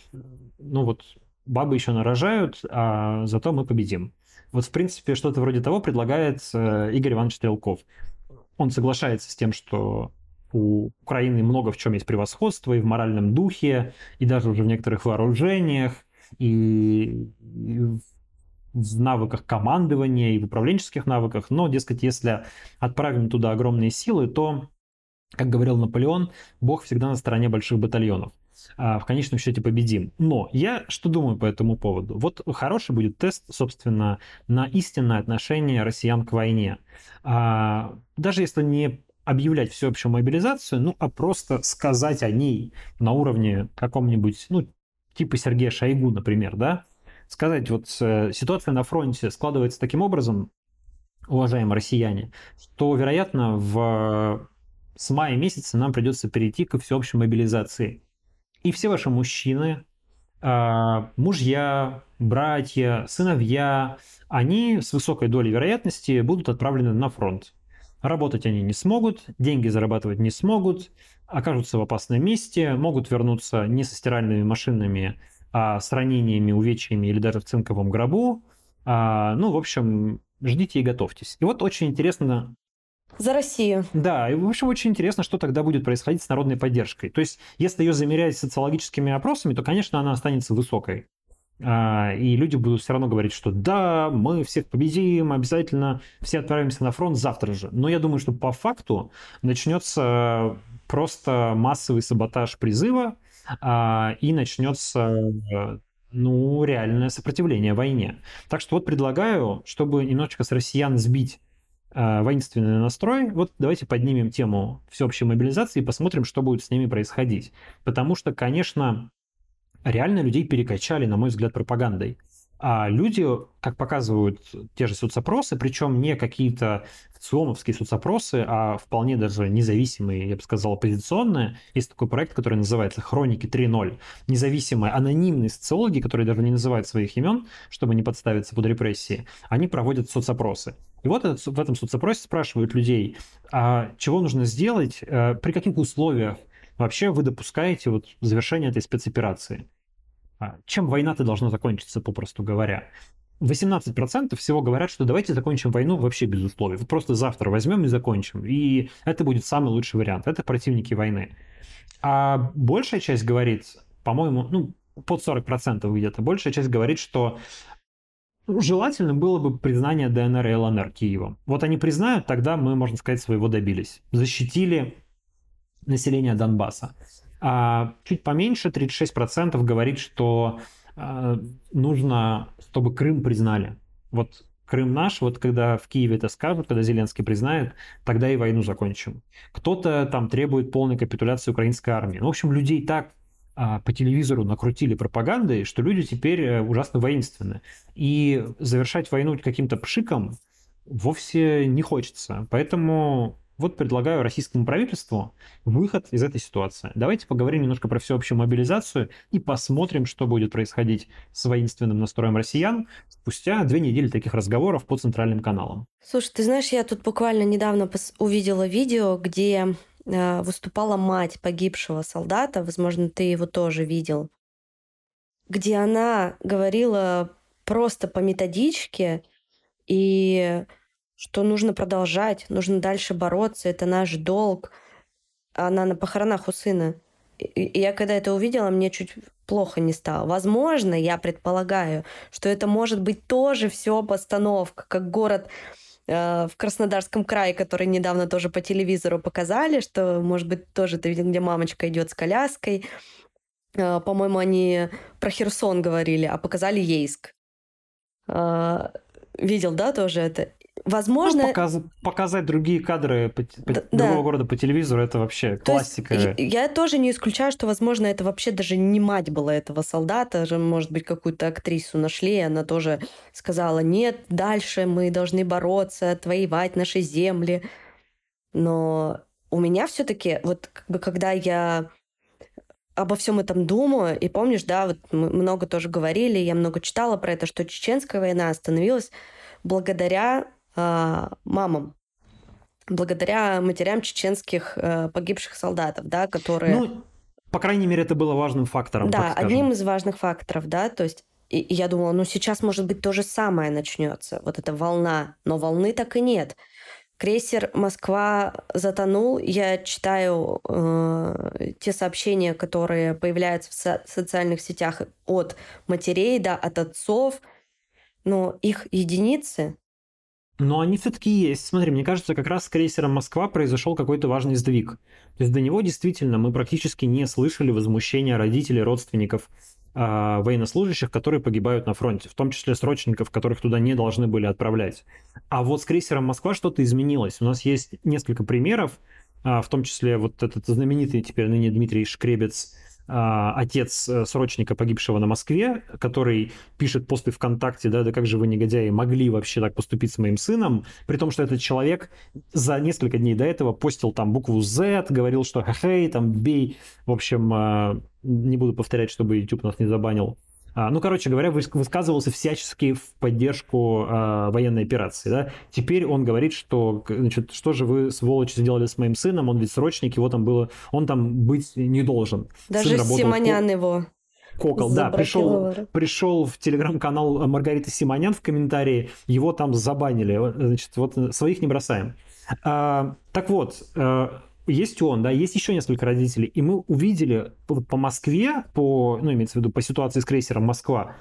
Ну вот бабы еще нарожают, а зато мы победим. Вот, в принципе, что-то вроде того предлагает э, Игорь Иванович Стрелков. Он соглашается с тем, что у Украины много в чем есть превосходство и в моральном духе, и даже уже в некоторых вооружениях, и, в навыках командования, и в управленческих навыках. Но, дескать, если отправим туда огромные силы, то, как говорил Наполеон, Бог всегда на стороне больших батальонов. А, в конечном счете победим. Но я что думаю по этому поводу? Вот хороший будет тест, собственно, на истинное отношение россиян к войне. А, даже если не объявлять всеобщую мобилизацию, ну, а просто сказать о ней на уровне каком-нибудь, ну, типа Сергея Шойгу, например, да, сказать, вот э, ситуация на фронте складывается таким образом, уважаемые россияне, что, вероятно, в с мая месяца нам придется перейти к всеобщей мобилизации. И все ваши мужчины, а, мужья, братья, сыновья, они с высокой долей вероятности будут отправлены на фронт. Работать они не смогут, деньги зарабатывать не смогут, окажутся в опасном месте, могут вернуться не со стиральными машинами, а с ранениями, увечьями или даже в цинковом гробу. А, ну, в общем, ждите и готовьтесь. И вот очень интересно за Россию. Да, и в общем очень интересно, что тогда будет происходить с народной поддержкой. То есть, если ее замерять социологическими опросами, то, конечно, она останется высокой. А, и люди будут все равно говорить, что да, мы всех победим, обязательно все отправимся на фронт завтра же. Но я думаю, что по факту начнется просто массовый саботаж призыва, а, и начнется ну, реальное сопротивление войне. Так что вот предлагаю, чтобы немножечко с россиян сбить воинственный настрой, вот давайте поднимем тему всеобщей мобилизации и посмотрим, что будет с ними происходить. Потому что, конечно, реально людей перекачали, на мой взгляд, пропагандой. А люди, как показывают те же соцопросы, причем не какие-то ЦИОМовские соцопросы, а вполне даже независимые, я бы сказал, оппозиционные. Есть такой проект, который называется «Хроники 3.0». Независимые, анонимные социологи, которые даже не называют своих имен, чтобы не подставиться под репрессии, они проводят соцопросы. И вот этот, в этом соцопросе спрашивают людей, а чего нужно сделать, э, при каких условиях вообще вы допускаете вот завершение этой спецоперации? А чем война-то должна закончиться, попросту говоря? 18% всего говорят, что давайте закончим войну вообще без условий. Вот просто завтра возьмем и закончим. И это будет самый лучший вариант. Это противники войны. А большая часть говорит, по-моему, ну, под 40% где-то, большая часть говорит, что желательно было бы признание ДНР и ЛНР Киевом. Вот они признают, тогда мы, можно сказать, своего добились. Защитили население Донбасса. А чуть поменьше, 36% говорит, что э, нужно, чтобы Крым признали. Вот Крым наш, вот когда в Киеве это скажут, когда Зеленский признает, тогда и войну закончим. Кто-то там требует полной капитуляции украинской армии. Ну, в общем, людей так а, по телевизору накрутили пропагандой, что люди теперь э, ужасно воинственны. И завершать войну каким-то пшиком вовсе не хочется. Поэтому вот предлагаю российскому правительству выход из этой ситуации. Давайте поговорим немножко про всеобщую мобилизацию и посмотрим, что будет происходить с воинственным настроем россиян спустя две недели таких разговоров по центральным каналам. Слушай, ты знаешь, я тут буквально недавно увидела видео, где э, выступала мать погибшего солдата, возможно, ты его тоже видел, где она говорила просто по методичке и что нужно продолжать, нужно дальше бороться, это наш долг. Она на похоронах у сына. И я когда это увидела, мне чуть плохо не стало. Возможно, я предполагаю, что это может быть тоже все постановка, как город э, в Краснодарском крае, который недавно тоже по телевизору показали, что, может быть, тоже ты видел, где мамочка идет с коляской. Э, по-моему, они про Херсон говорили, а показали Ейск. Э, видел, да, тоже это? Возможно... Ну, показ... Показать другие кадры по... да, другого да. города по телевизору, это вообще То классика. Есть, я тоже не исключаю, что, возможно, это вообще даже не мать была этого солдата, же, может быть, какую-то актрису нашли, и она тоже сказала, нет, дальше мы должны бороться, отвоевать наши земли. Но у меня все таки вот как бы, когда я обо всем этом думаю, и помнишь, да, вот мы много тоже говорили, я много читала про это, что чеченская война остановилась благодаря мамам, благодаря матерям чеченских э, погибших солдатов, да, которые... Ну, по крайней мере, это было важным фактором. Да, одним из важных факторов, да, то есть и, и я думала, ну сейчас, может быть, то же самое начнется, вот эта волна, но волны так и нет. Крейсер Москва затонул. Я читаю э, те сообщения, которые появляются в со- социальных сетях от матерей, да, от отцов, но их единицы, но они все-таки есть. Смотри, мне кажется, как раз с крейсером Москва произошел какой-то важный сдвиг. То есть до него действительно мы практически не слышали возмущения родителей, родственников э, военнослужащих, которые погибают на фронте, в том числе срочников, которых туда не должны были отправлять. А вот с крейсером Москва что-то изменилось. У нас есть несколько примеров, э, в том числе вот этот знаменитый теперь ныне Дмитрий Шкребец, отец э, срочника, погибшего на Москве, который пишет посты ВКонтакте, да, да как же вы, негодяи, могли вообще так поступить с моим сыном, при том, что этот человек за несколько дней до этого постил там букву Z, говорил, что хей, там бей, в общем, а, не буду повторять, чтобы YouTube нас не забанил. А, ну, короче говоря, высказывался всячески в поддержку э, военной операции. Да? Теперь он говорит, что, значит, что же вы, сволочи, сделали с моим сыном, он ведь срочник, его там было, он там быть не должен. Даже Симонян его Кокол, да, пришел, пришел в телеграм-канал Маргариты Симонян в комментарии, его там забанили. Значит, вот своих не бросаем. А, так вот, а, есть он, да, есть еще несколько родителей, и мы увидели по, Москве, по, ну, имеется в виду, по ситуации с крейсером Москва,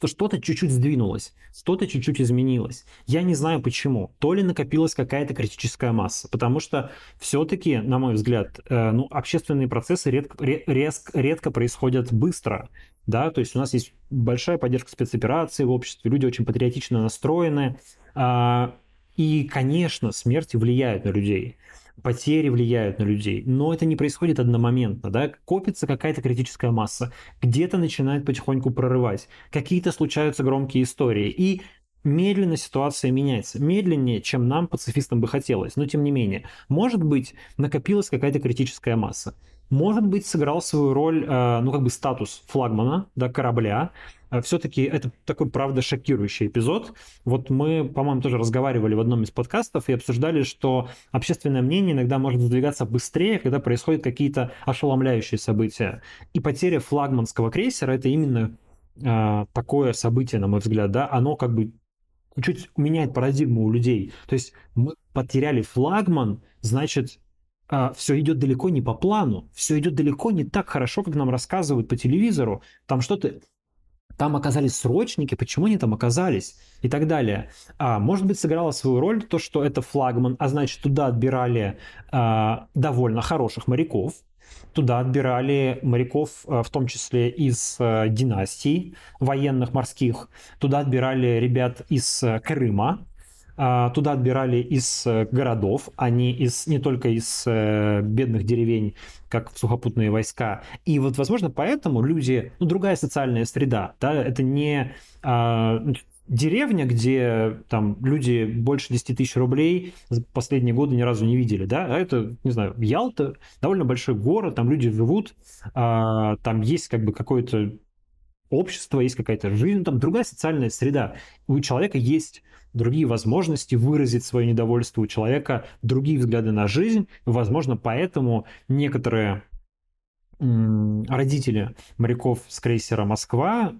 что что-то чуть-чуть сдвинулось, что-то чуть-чуть изменилось. Я не знаю почему. То ли накопилась какая-то критическая масса, потому что все-таки, на мой взгляд, э, ну, общественные процессы редко, резко, редко происходят быстро. Да, то есть у нас есть большая поддержка спецопераций в обществе, люди очень патриотично настроены. Э, и, конечно, смерти влияют на людей потери влияют на людей, но это не происходит одномоментно, да, копится какая-то критическая масса, где-то начинает потихоньку прорывать, какие-то случаются громкие истории, и медленно ситуация меняется, медленнее, чем нам, пацифистам, бы хотелось, но тем не менее, может быть, накопилась какая-то критическая масса, может быть, сыграл свою роль, э, ну, как бы статус флагмана, да, корабля, а все-таки это такой, правда, шокирующий эпизод. Вот мы, по-моему, тоже разговаривали в одном из подкастов и обсуждали, что общественное мнение иногда может сдвигаться быстрее, когда происходят какие-то ошеломляющие события. И потеря флагманского крейсера — это именно э, такое событие, на мой взгляд, да, оно как бы чуть меняет парадигму у людей. То есть мы потеряли флагман, значит, все идет далеко не по плану, все идет далеко не так хорошо, как нам рассказывают по телевизору. Там что-то там оказались срочники, почему они там оказались и так далее. А, может быть, сыграло свою роль то, что это флагман, а значит, туда отбирали а, довольно хороших моряков, туда отбирали моряков, а, в том числе из а, династий военных морских, туда отбирали ребят из а, Крыма, а, туда отбирали из э, городов, а не, из, не только из э, бедных деревень, как в сухопутные войска. И вот, возможно, поэтому люди, ну, другая социальная среда, да, это не а, деревня, где там люди больше 10 тысяч рублей за последние годы ни разу не видели, да, а это, не знаю, Ялта, довольно большой город, там люди живут, а, там есть как бы какое-то общество, есть какая-то жизнь, там другая социальная среда. У человека есть другие возможности выразить свое недовольство у человека, другие взгляды на жизнь. Возможно, поэтому некоторые родители моряков с крейсера «Москва»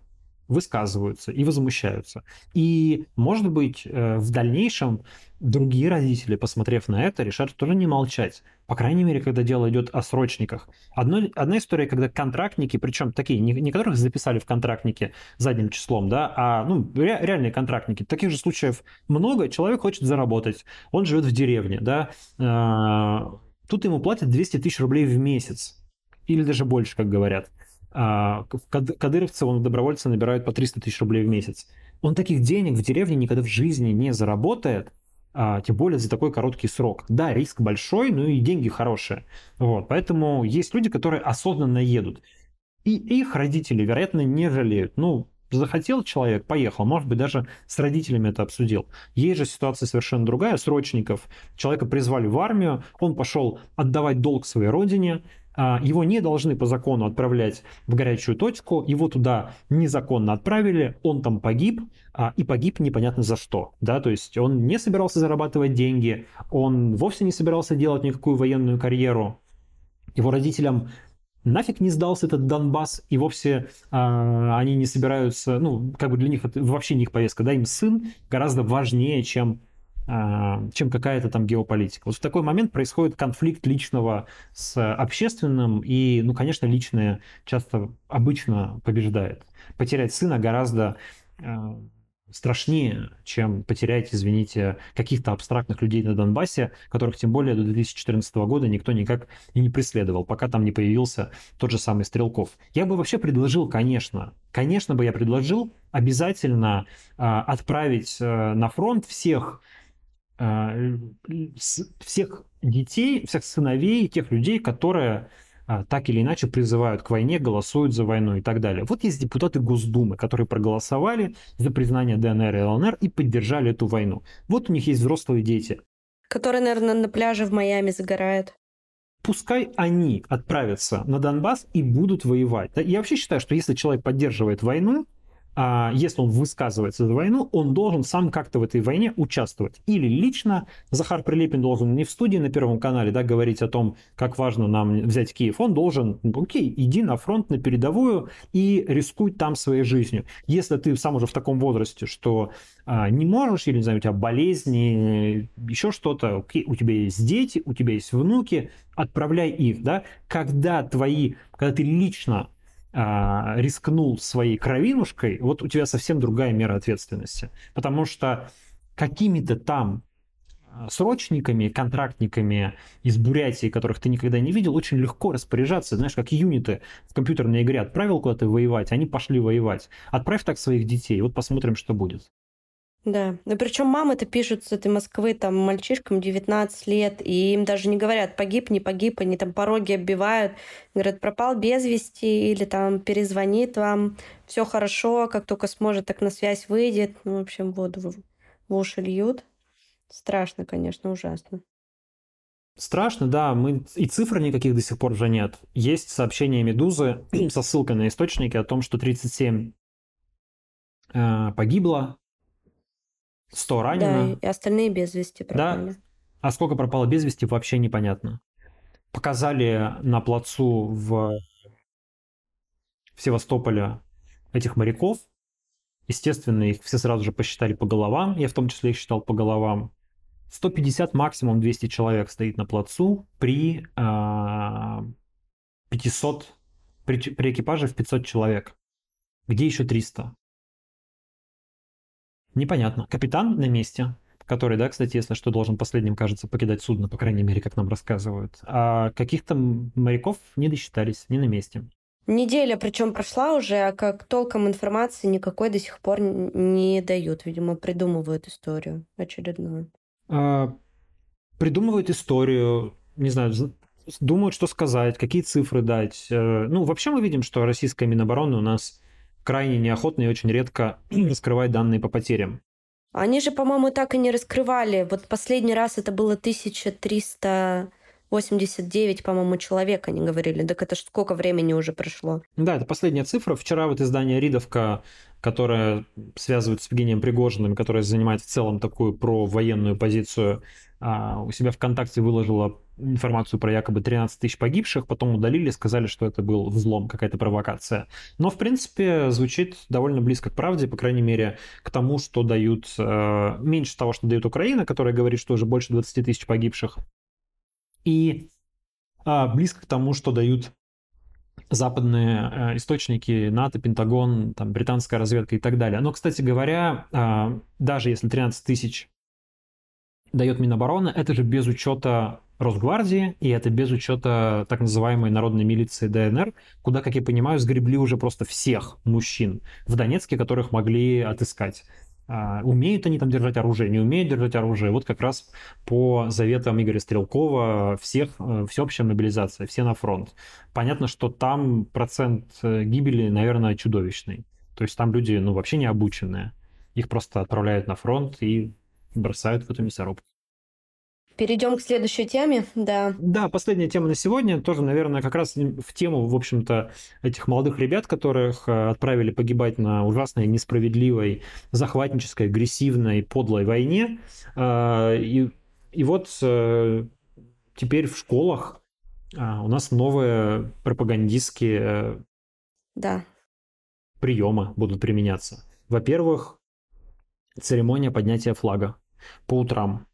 высказываются и возмущаются. И, может быть, э, в дальнейшем другие родители, посмотрев на это, решат тоже не молчать. По крайней мере, когда дело идет о срочниках. Одно, одна история, когда контрактники, причем такие, не, не которых записали в контрактнике задним числом, да, а ну, ре, реальные контрактники. Таких же случаев много. Человек хочет заработать. Он живет в деревне, да. Э, тут ему платят 200 тысяч рублей в месяц. Или даже больше, как говорят. А, кадыровцы, он добровольцы набирают по 300 тысяч рублей в месяц. Он таких денег в деревне никогда в жизни не заработает, а, тем более за такой короткий срок. Да, риск большой, но и деньги хорошие. Вот, поэтому есть люди, которые осознанно едут. И их родители, вероятно, не жалеют. Ну, захотел человек, поехал. Может быть, даже с родителями это обсудил. Есть же ситуация совершенно другая. Срочников. Человека призвали в армию, он пошел отдавать долг своей родине, его не должны по закону отправлять в горячую точку, его туда незаконно отправили, он там погиб, а, и погиб непонятно за что. Да? То есть он не собирался зарабатывать деньги, он вовсе не собирался делать никакую военную карьеру. Его родителям нафиг не сдался этот Донбасс, и вовсе а, они не собираются, ну, как бы для них это вообще не их повестка, да, им сын гораздо важнее, чем а, чем какая-то там геополитика. Вот в такой момент происходит конфликт личного с общественным, и, ну, конечно, личное часто обычно побеждает. Потерять сына гораздо а, страшнее, чем потерять, извините, каких-то абстрактных людей на Донбассе, которых тем более до 2014 года никто никак и не преследовал, пока там не появился тот же самый Стрелков. Я бы вообще предложил, конечно, конечно бы я предложил обязательно э, отправить э, на фронт всех а, всех детей, всех сыновей, тех людей, которые а, так или иначе призывают к войне, голосуют за войну и так далее. Вот есть депутаты Госдумы, которые проголосовали за признание ДНР и ЛНР и поддержали эту войну. Вот у них есть взрослые дети. Которые, наверное, на пляже в Майами загорают. Пускай они отправятся на Донбасс и будут воевать. Я вообще считаю, что если человек поддерживает войну, а если он высказывается за войну, он должен сам как-то в этой войне участвовать. Или лично Захар Прилепин должен не в студии на Первом канале да, говорить о том, как важно нам взять Киев. Он должен, ну, окей, иди на фронт, на передовую и рискуй там своей жизнью. Если ты сам уже в таком возрасте, что а, не можешь, или, не знаю, у тебя болезни, еще что-то, окей, у тебя есть дети, у тебя есть внуки, отправляй их. Да? Когда твои, когда ты лично а, рискнул своей кровинушкой, вот у тебя совсем другая мера ответственности. Потому что какими-то там а, срочниками, контрактниками из Бурятии, которых ты никогда не видел, очень легко распоряжаться. Знаешь, как юниты в компьютерной игре отправил куда-то воевать, они пошли воевать. Отправь так своих детей, вот посмотрим, что будет. Да, ну причем мамы-то пишут с этой Москвы там мальчишкам 19 лет, и им даже не говорят погиб, не погиб, они там пороги оббивают, говорят пропал без вести или там перезвонит вам, все хорошо, как только сможет, так на связь выйдет, ну, в общем, воду в, в уши льют. Страшно, конечно, ужасно. Страшно, да, мы и цифр никаких до сих пор уже нет. Есть сообщение Медузы со ссылкой на источники о том, что 37 э, погибло, 100 ранено. Да, и остальные без вести пропали. Да. А сколько пропало без вести, вообще непонятно. Показали на плацу в, в Севастополе этих моряков. Естественно, их все сразу же посчитали по головам. Я в том числе их считал по головам. 150, максимум 200 человек стоит на плацу при 500, а, при, при экипаже в 500 человек. Где еще 300? Непонятно. Капитан на месте, который, да, кстати, если что, должен последним, кажется, покидать судно, по крайней мере, как нам рассказывают. А каких-то моряков не досчитались, не на месте. Неделя, причем прошла уже, а как толком информации никакой до сих пор не дают. Видимо, придумывают историю очередную. А, придумывают историю, не знаю, думают, что сказать, какие цифры дать. Э, ну, вообще мы видим, что российская Минобороны у нас крайне неохотно и очень редко раскрывает данные по потерям. Они же, по-моему, так и не раскрывали. Вот последний раз это было 1389, по-моему, человек, они говорили. Так это ж сколько времени уже прошло? Да, это последняя цифра. Вчера вот издание «Ридовка», которое связывает с Евгением Пригожиным, которое занимает в целом такую провоенную позицию, а, у себя ВКонтакте выложила информацию про якобы 13 тысяч погибших, потом удалили, сказали, что это был взлом, какая-то провокация. Но, в принципе, звучит довольно близко к правде, по крайней мере, к тому, что дают, э, меньше того, что дает Украина, которая говорит, что уже больше 20 тысяч погибших, и э, близко к тому, что дают западные э, источники, НАТО, Пентагон, там, британская разведка и так далее. Но, кстати говоря, э, даже если 13 тысяч дает Минобороны, это же без учета Росгвардии, и это без учета так называемой народной милиции ДНР, куда, как я понимаю, сгребли уже просто всех мужчин в Донецке, которых могли отыскать. А, умеют они там держать оружие, не умеют держать оружие. Вот как раз по заветам Игоря Стрелкова всех, э, всеобщая мобилизация, все на фронт. Понятно, что там процент э, гибели, наверное, чудовищный. То есть там люди, ну, вообще не обученные. Их просто отправляют на фронт и бросают в эту мясорубку. Перейдем к следующей теме, да. Да, последняя тема на сегодня, тоже, наверное, как раз в тему, в общем-то, этих молодых ребят, которых э, отправили погибать на ужасной, несправедливой, захватнической, агрессивной, подлой войне. А, и, и вот э, теперь в школах у нас новые пропагандистские э, да. приемы будут применяться. Во-первых, церемония поднятия флага по утрам.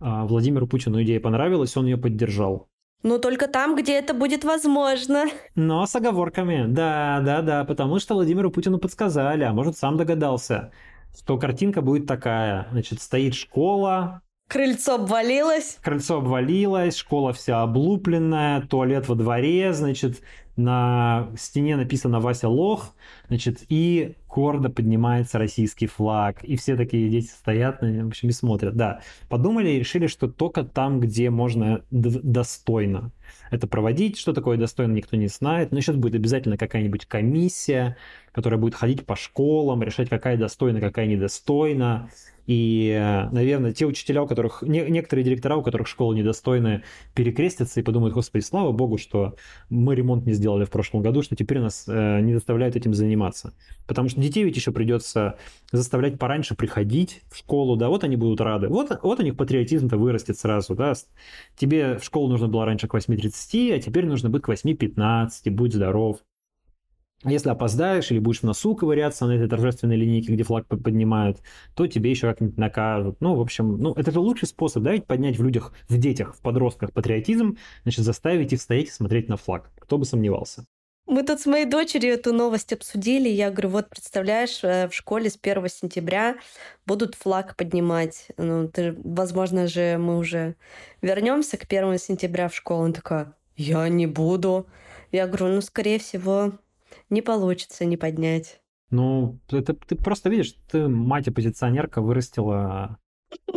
А, Владимиру Путину идея понравилась, он ее поддержал. Ну, только там, где это будет возможно. Но с оговорками. Да, да, да, потому что Владимиру Путину подсказали, а может, сам догадался, что картинка будет такая. Значит, стоит школа, Крыльцо обвалилось. Крыльцо обвалилось, школа вся облупленная, туалет во дворе, значит, на стене написано «Вася лох», значит, и гордо поднимается российский флаг, и все такие дети стоят, в общем, и смотрят, да. Подумали и решили, что только там, где можно достойно это проводить, что такое достойно, никто не знает, но сейчас будет обязательно какая-нибудь комиссия, которая будет ходить по школам, решать, какая достойна, какая недостойна, и, наверное, те учителя, у которых, не, некоторые директора, у которых школы недостойны, перекрестятся и подумают, господи, слава богу, что мы ремонт не сделали в прошлом году, что теперь нас э, не заставляют этим заниматься. Потому что детей ведь еще придется заставлять пораньше приходить в школу, да, вот они будут рады. Вот, вот у них патриотизм-то вырастет сразу, да. Тебе в школу нужно было раньше к 8.30, а теперь нужно быть к 8.15, будь здоров. А если опоздаешь или будешь в носу ковыряться на этой торжественной линейке, где флаг поднимают, то тебе еще как-нибудь накажут. Ну, в общем, ну, это же лучший способ, да, ведь поднять в людях, в детях, в подростках патриотизм, значит, заставить их стоять и смотреть на флаг. Кто бы сомневался. Мы тут с моей дочерью эту новость обсудили. Я говорю, вот представляешь, э, в школе с 1 сентября будут флаг поднимать. Ну, ты, возможно же, мы уже вернемся к 1 сентября в школу. Он такая, я не буду. Я говорю, ну, скорее всего, не получится не поднять. Ну, это ты просто видишь, ты мать-оппозиционерка вырастила...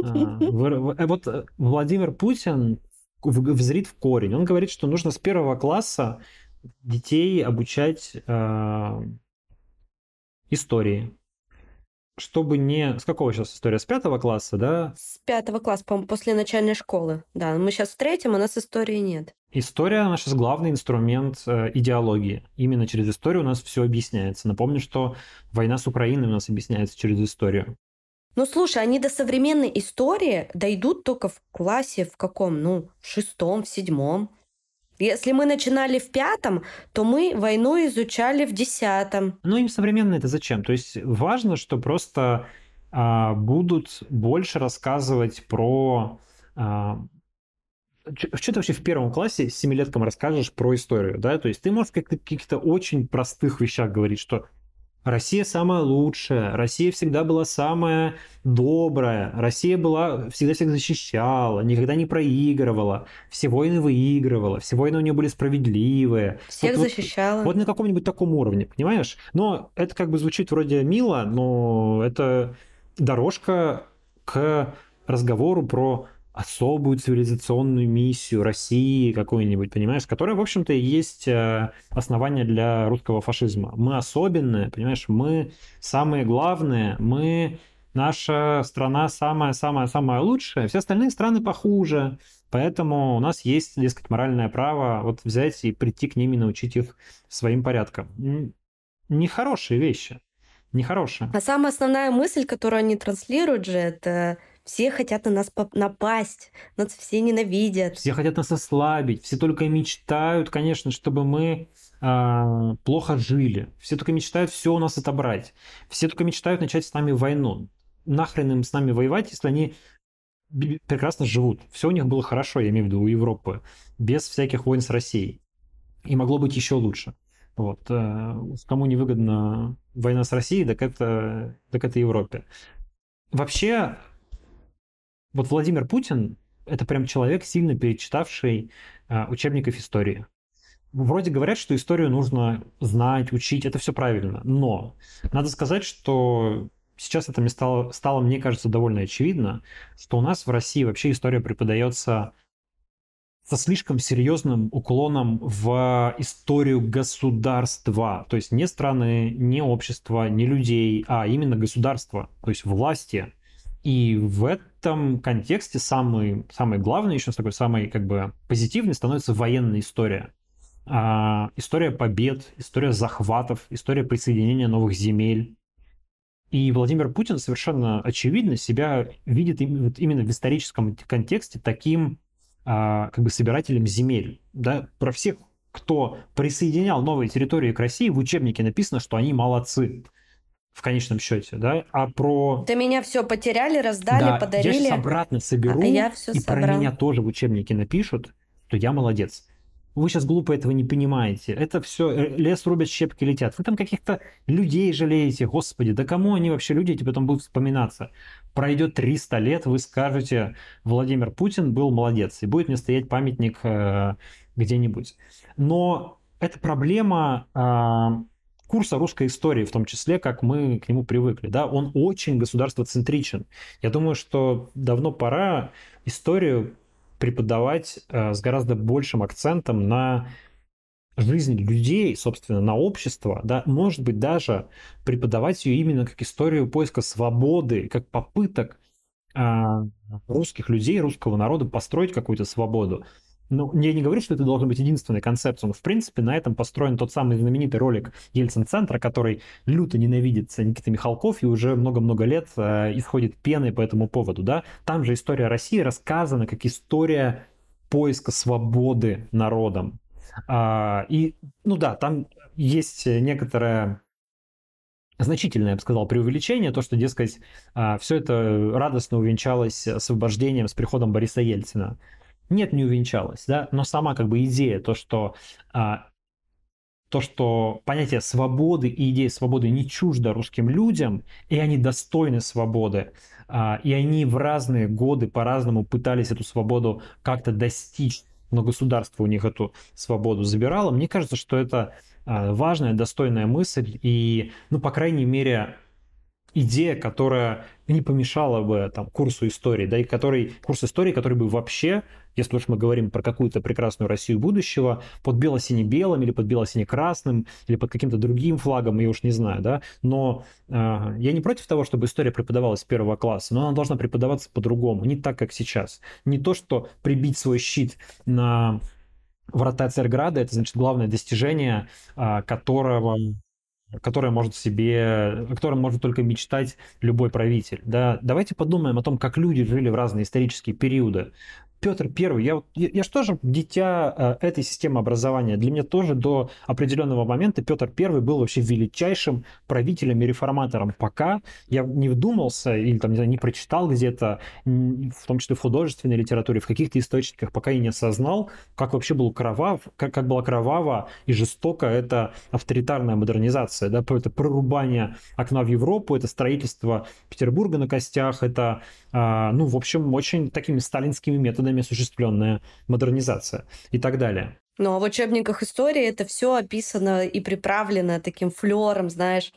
А, э, вот э, Владимир Путин взрит в корень. Он говорит, что нужно с первого класса детей обучать а, истории чтобы не... С какого сейчас история? С пятого класса, да? С пятого класса, по-моему, после начальной школы. Да, мы сейчас в третьем, у нас истории нет. История наш сейчас главный инструмент э, идеологии. Именно через историю у нас все объясняется. Напомню, что война с Украиной у нас объясняется через историю. Ну, слушай, они до современной истории дойдут только в классе в каком? Ну, в шестом, в седьмом. Если мы начинали в пятом, то мы войну изучали в десятом. Ну, им современно это зачем? То есть важно, что просто а, будут больше рассказывать про... А, что ты вообще в первом классе семилеткам расскажешь про историю, да? То есть ты можешь как-то каких-то очень простых вещах говорить, что Россия самая лучшая, Россия всегда была самая добрая, Россия была всегда всех защищала, никогда не проигрывала, все войны выигрывала, все войны у нее были справедливые. Всех вот, защищала. Вот, вот на каком-нибудь таком уровне, понимаешь? Но это как бы звучит вроде мило, но это дорожка к разговору про особую цивилизационную миссию России какую-нибудь, понимаешь, которая, в общем-то, и есть э, основание для русского фашизма. Мы особенные, понимаешь, мы самые главные, мы наша страна самая-самая-самая лучшая, все остальные страны похуже. Поэтому у нас есть, дескать, моральное право вот взять и прийти к ним и научить их своим порядкам. Нехорошие вещи. Нехорошие. А самая основная мысль, которую они транслируют же, это все хотят на нас напасть, нас все ненавидят. Все хотят нас ослабить, все только мечтают, конечно, чтобы мы э, плохо жили. Все только мечтают все у нас отобрать. Все только мечтают начать с нами войну. Нахрен им с нами воевать, если они прекрасно живут. Все у них было хорошо, я имею в виду, у Европы, без всяких войн с Россией. И могло быть еще лучше. Вот. Э, кому не выгодна война с Россией, так это, так это Европе. Вообще, вот Владимир Путин – это прям человек, сильно перечитавший э, учебников истории. Вроде говорят, что историю нужно знать, учить, это все правильно. Но надо сказать, что сейчас это мне стало, стало, мне кажется, довольно очевидно, что у нас в России вообще история преподается со слишком серьезным уклоном в историю государства. То есть не страны, не общества, не людей, а именно государства, то есть власти. И в этом контексте самый, самый главный, еще такой самый как бы позитивный становится военная история. А, история побед, история захватов, история присоединения новых земель. И Владимир Путин совершенно очевидно себя видит именно в историческом контексте таким а, как бы собирателем земель. Да? Про всех, кто присоединял новые территории к России, в учебнике написано, что они молодцы в конечном счете, да, а про... Да меня все потеряли, раздали, да, подарили. Я сейчас обратно соберу, а я все и собрал. про меня тоже в учебнике напишут, что я молодец. Вы сейчас глупо этого не понимаете. Это все э, лес рубят, щепки летят. Вы там каких-то людей жалеете. Господи, да кому они вообще люди эти потом будут вспоминаться? Пройдет 300 лет, вы скажете, Владимир Путин был молодец, и будет мне стоять памятник э, где-нибудь. Но эта проблема э, курса русской истории, в том числе, как мы к нему привыкли. Да? Он очень государствоцентричен. Я думаю, что давно пора историю преподавать э, с гораздо большим акцентом на жизнь людей, собственно, на общество, да, может быть, даже преподавать ее именно как историю поиска свободы, как попыток э, русских людей, русского народа построить какую-то свободу. Ну, я не говорю, что это должен быть единственной концепцией, но, в принципе, на этом построен тот самый знаменитый ролик Ельцин-центра, который люто ненавидит Никита Михалков и уже много-много лет э, исходит пеной по этому поводу, да. Там же история России рассказана как история поиска свободы народом. А, и, ну да, там есть некоторое значительное, я бы сказал, преувеличение, то, что, дескать, а, все это радостно увенчалось освобождением с приходом Бориса Ельцина. Нет, не увенчалась, да, но сама как бы идея, то, что а, то, что понятие свободы и идея свободы не чуждо русским людям, и они достойны свободы, а, и они в разные годы по-разному пытались эту свободу как-то достичь, но государство у них эту свободу забирало. Мне кажется, что это а, важная, достойная мысль, и, ну, по крайней мере, идея, которая не помешала бы там, курсу истории, да, и который, курс истории, который бы вообще, если уж мы говорим про какую-то прекрасную Россию будущего, под бело-сине-белым или под бело-сине-красным или под каким-то другим флагом, я уж не знаю, да, но э, я не против того, чтобы история преподавалась с первого класса, но она должна преподаваться по-другому, не так, как сейчас. Не то, что прибить свой щит на врата Царьграда, это, значит, главное достижение, а, которого которое может себе, о котором может только мечтать любой правитель. Да? Давайте подумаем о том, как люди жили в разные исторические периоды. Петр Первый, я, я, я же тоже дитя э, этой системы образования. Для меня тоже до определенного момента Петр Первый был вообще величайшим правителем и реформатором. Пока я не вдумался или там, не, знаю, не прочитал где-то, в том числе в художественной литературе, в каких-то источниках, пока я не осознал, как вообще был кровав, как, как была кровава и жестоко это авторитарная модернизация, да, это прорубание окна в Европу, это строительство Петербурга на костях, это, ну, в общем, очень такими сталинскими методами осуществленная модернизация и так далее. Ну, а в учебниках истории это все описано и приправлено таким флером, знаешь,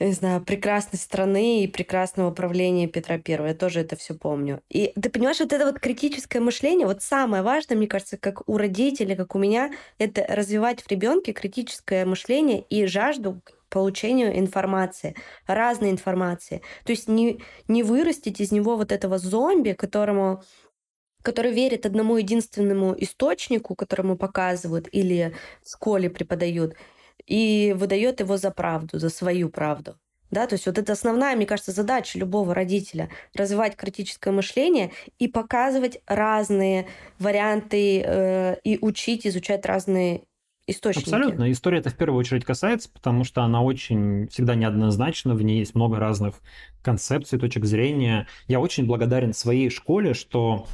не знаю, прекрасной страны и прекрасного правления Петра Первого. Я тоже это все помню. И ты понимаешь, вот это вот критическое мышление, вот самое важное, мне кажется, как у родителей, как у меня, это развивать в ребенке критическое мышление и жажду получению информации, разной информации. То есть не, не вырастить из него вот этого зомби, которому который верит одному единственному источнику, которому показывают или в школе преподают, и выдает его за правду, за свою правду. Да, то есть вот это основная, мне кажется, задача любого родителя – развивать критическое мышление и показывать разные варианты э, и учить, изучать разные источники. Абсолютно. История это в первую очередь касается, потому что она очень всегда неоднозначна, в ней есть много разных концепций, точек зрения. Я очень благодарен своей школе, что,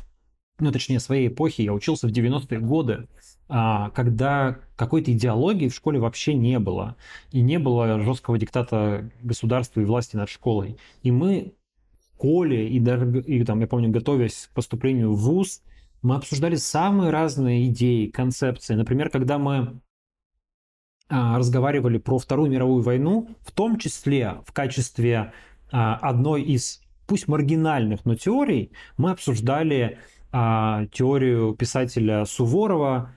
ну, точнее, своей эпохе, я учился в 90-е годы, а, когда какой-то идеологии в школе вообще не было. И не было жесткого диктата государства и власти над школой. И мы в школе, и, даже, и там, я помню, готовясь к поступлению в ВУЗ, мы обсуждали самые разные идеи, концепции. Например, когда мы а, разговаривали про Вторую мировую войну, в том числе в качестве а, одной из, пусть маргинальных, но теорий, мы обсуждали а, теорию писателя Суворова,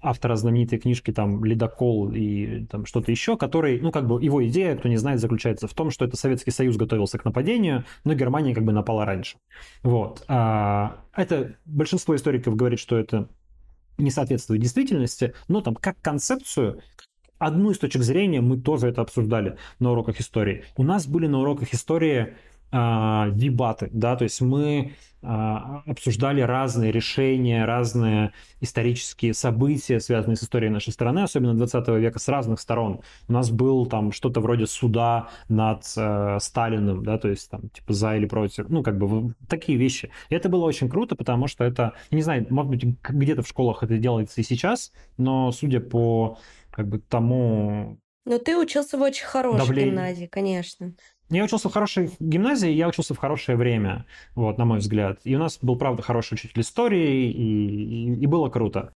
автора знаменитой книжки там «Ледокол» и там что-то еще, который, ну, как бы его идея, кто не знает, заключается в том, что это Советский Союз готовился к нападению, но Германия как бы напала раньше. Вот. А, это большинство историков говорит, что это не соответствует действительности, но там как концепцию, одну из точек зрения мы тоже это обсуждали на уроках истории. У нас были на уроках истории а, дебаты, да, то есть мы обсуждали разные решения, разные исторические события, связанные с историей нашей страны, особенно 20 века, с разных сторон. У нас был там что-то вроде суда над э, Сталиным, да, то есть там типа за или против, ну как бы такие вещи. И это было очень круто, потому что это, не знаю, может быть где-то в школах это делается и сейчас, но судя по как бы тому но ты учился в очень хорошей давление. гимназии, конечно. Я учился в хорошей гимназии, я учился в хорошее время, вот, на мой взгляд. И у нас был, правда, хороший учитель истории, и, и, и было круто.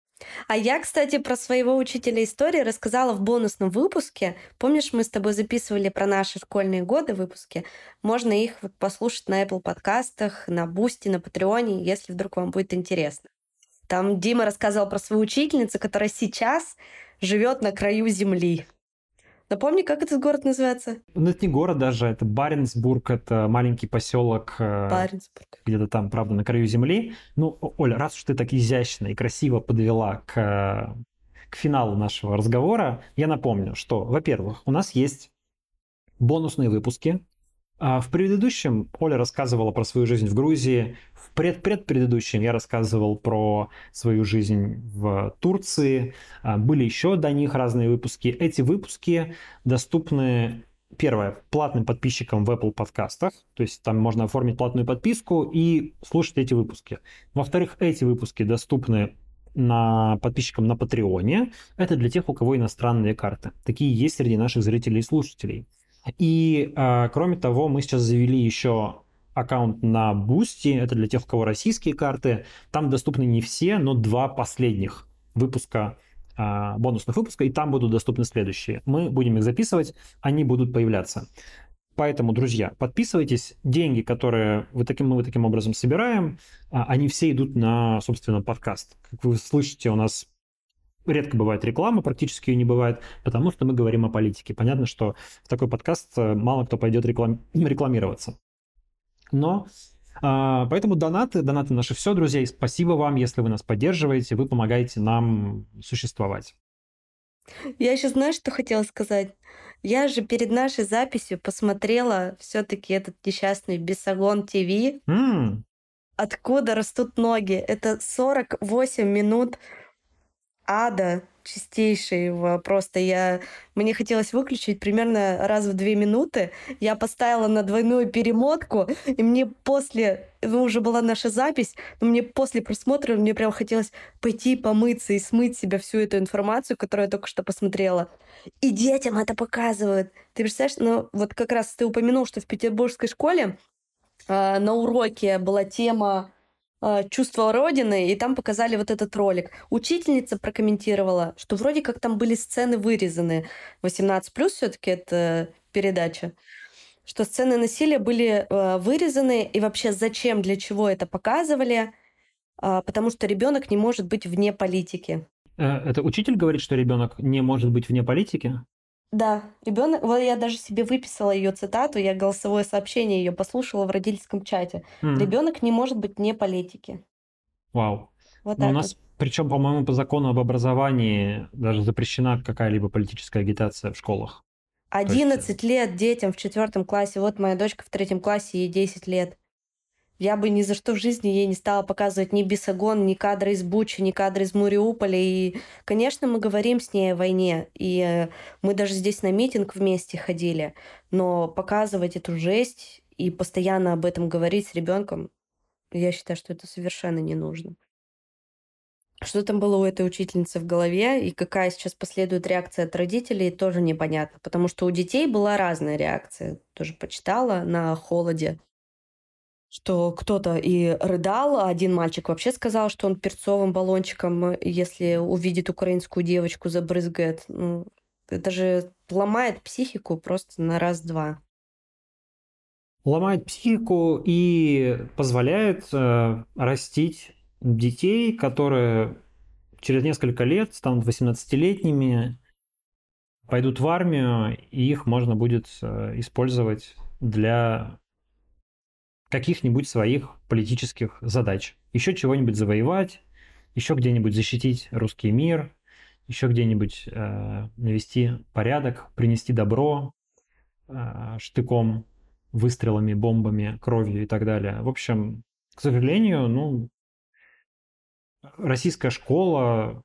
А я, кстати, про своего учителя истории рассказала в бонусном выпуске. Помнишь, мы с тобой записывали про наши школьные годы выпуски? Можно их послушать на Apple подкастах, на Бусти, на Патреоне, если вдруг вам будет интересно. Там Дима рассказывал про свою учительницу, которая сейчас живет на краю земли. Напомни, как этот город называется? Ну, это не город даже, это Баренцбург, это маленький поселок. Э, Баренцбург. Где-то там, правда, на краю земли. Ну, Оля, раз уж ты так изящно и красиво подвела к, к финалу нашего разговора, я напомню, что, во-первых, у нас есть бонусные выпуски, в предыдущем Оля рассказывала про свою жизнь в Грузии. В пред-предпредыдущем я рассказывал про свою жизнь в Турции. А, были еще до них разные выпуски. Эти выпуски доступны Первое, платным подписчикам в Apple подкастах, то есть там можно оформить платную подписку и слушать эти выпуски. Во-вторых, эти выпуски доступны на подписчикам на Патреоне. Это для тех, у кого иностранные карты. Такие есть среди наших зрителей и слушателей. И э, кроме того, мы сейчас завели еще аккаунт на Boosty, это для тех, у кого российские карты. Там доступны не все, но два последних выпуска э, бонусных выпуска, и там будут доступны следующие. Мы будем их записывать, они будут появляться. Поэтому, друзья, подписывайтесь. Деньги, которые вы таким, мы таким образом собираем, они все идут на, собственно, подкаст. Как вы слышите, у нас редко бывает реклама, практически ее не бывает, потому что мы говорим о политике. Понятно, что в такой подкаст э, мало кто пойдет реклам... рекламироваться. Но а, Поэтому донаты, донаты наши все, друзья. И спасибо вам, если вы нас поддерживаете, вы помогаете нам существовать. Я еще знаешь, что хотела сказать? Я же перед нашей записью посмотрела все-таки этот несчастный Бесогон ТВ. Mm. откуда растут ноги. Это 48 минут ада чистейшего. Просто я... Мне хотелось выключить примерно раз в две минуты. Я поставила на двойную перемотку, и мне после... Ну, уже была наша запись, но мне после просмотра мне прям хотелось пойти помыться и смыть себя всю эту информацию, которую я только что посмотрела. И детям это показывают. Ты представляешь, ну вот как раз ты упомянул, что в петербургской школе э, на уроке была тема чувство Родины, и там показали вот этот ролик. Учительница прокомментировала, что вроде как там были сцены вырезаны. 18 плюс все-таки это передача. Что сцены насилия были э, вырезаны, и вообще зачем, для чего это показывали, э, потому что ребенок не может быть вне политики. Э, это учитель говорит, что ребенок не может быть вне политики? Да, ребенок, вот я даже себе выписала ее цитату, я голосовое сообщение ее послушала в родительском чате. Mm. Ребенок не может быть не политики. Вау. Вот ну, у нас, вот. причем, по-моему, по закону об образовании даже запрещена какая-либо политическая агитация в школах. 11 есть... лет детям в четвертом классе. Вот моя дочка в третьем классе, ей 10 лет. Я бы ни за что в жизни ей не стала показывать ни Бесогон, ни кадры из Бучи, ни кадры из Мариуполя. И, конечно, мы говорим с ней о войне. И э, мы даже здесь на митинг вместе ходили. Но показывать эту жесть и постоянно об этом говорить с ребенком, я считаю, что это совершенно не нужно. Что там было у этой учительницы в голове и какая сейчас последует реакция от родителей, тоже непонятно. Потому что у детей была разная реакция. Тоже почитала на холоде что кто-то и рыдал, а один мальчик вообще сказал, что он перцовым баллончиком, если увидит украинскую девочку, забрызгает. Ну, это же ломает психику просто на раз-два. Ломает психику и позволяет э, растить детей, которые через несколько лет станут 18-летними, пойдут в армию, и их можно будет э, использовать для каких-нибудь своих политических задач. Еще чего-нибудь завоевать, еще где-нибудь защитить русский мир, еще где-нибудь э, навести порядок, принести добро э, штыком, выстрелами, бомбами, кровью и так далее. В общем, к сожалению, ну, российская школа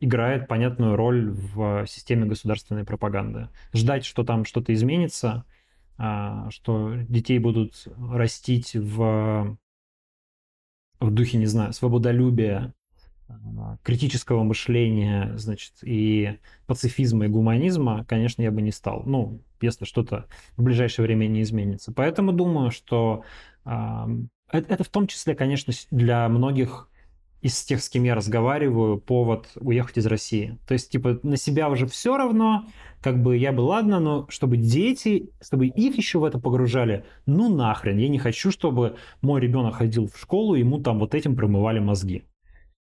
играет понятную роль в системе государственной пропаганды. Ждать, что там что-то изменится – что детей будут растить в, в духе, не знаю, свободолюбия, а, критического мышления, значит, и пацифизма и гуманизма, конечно, я бы не стал. Ну, если что-то в ближайшее время не изменится. Поэтому думаю, что э, это в том числе, конечно, для многих из тех, с кем я разговариваю, повод уехать из России. То есть, типа, на себя уже все равно, как бы я бы ладно, но чтобы дети, чтобы их еще в это погружали, ну нахрен, я не хочу, чтобы мой ребенок ходил в школу, ему там вот этим промывали мозги.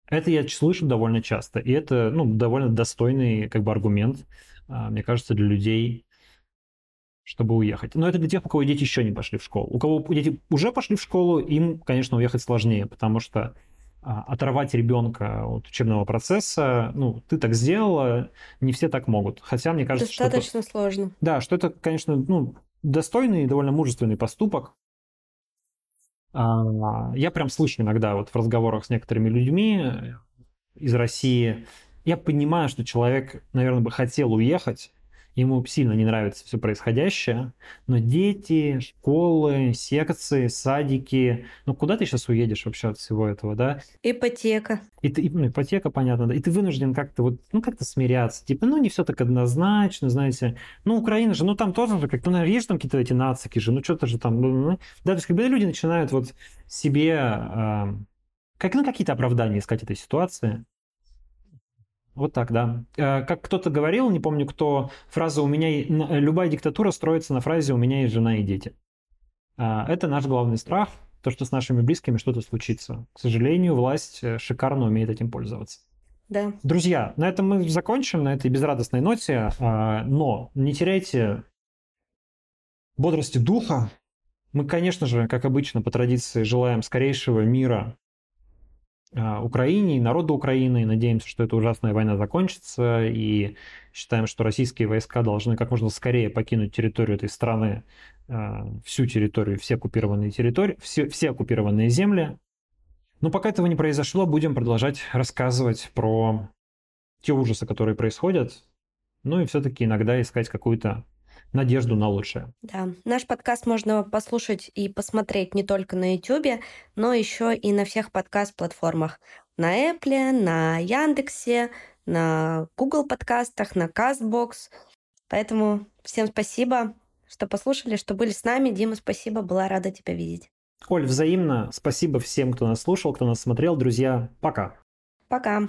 Это я слышу довольно часто, и это ну, довольно достойный как бы аргумент, а, мне кажется, для людей, чтобы уехать. Но это для тех, у кого дети еще не пошли в школу. У кого дети уже пошли в школу, им, конечно, уехать сложнее, потому что оторвать ребенка от учебного процесса, ну, ты так сделала, не все так могут. Хотя, мне кажется, Достаточно что это, сложно. Да, что это, конечно, ну, достойный и довольно мужественный поступок. А, я прям слышу иногда вот в разговорах с некоторыми людьми из России, я понимаю, что человек, наверное, бы хотел уехать, ему сильно не нравится все происходящее, но дети, школы, секции, садики, ну куда ты сейчас уедешь вообще от всего этого, да? Ипотека. И ты, ну, ипотека, понятно, да, и ты вынужден как-то вот, ну как-то смиряться, типа, ну не все так однозначно, знаете, ну Украина же, ну там тоже как-то, ну есть там какие-то эти нацики же, ну что-то же там, ну, ну, да, то есть когда люди начинают вот себе, э, как, ну какие-то оправдания искать этой ситуации, вот так, да. Э, как кто-то говорил, не помню кто, фраза «у меня любая диктатура строится на фразе «у меня есть жена и дети». А, это наш главный страх, то, что с нашими близкими что-то случится. К сожалению, власть э, шикарно умеет этим пользоваться. Да. Друзья, на этом мы закончим, на этой безрадостной ноте, а, но не теряйте бодрости духа. Мы, конечно же, как обычно, по традиции, желаем скорейшего мира Украине и народу Украины, и надеемся, что эта ужасная война закончится, и считаем, что российские войска должны как можно скорее покинуть территорию этой страны всю территорию, все оккупированные территории, все, все оккупированные земли. Но пока этого не произошло, будем продолжать рассказывать про те ужасы, которые происходят, ну и все-таки иногда искать какую-то надежду на лучшее. Да, наш подкаст можно послушать и посмотреть не только на YouTube, но еще и на всех подкаст-платформах. На Apple, на Яндексе, на Google подкастах, на CastBox. Поэтому всем спасибо, что послушали, что были с нами. Дима, спасибо, была рада тебя видеть. Оль, взаимно. Спасибо всем, кто нас слушал, кто нас смотрел. Друзья, пока. Пока.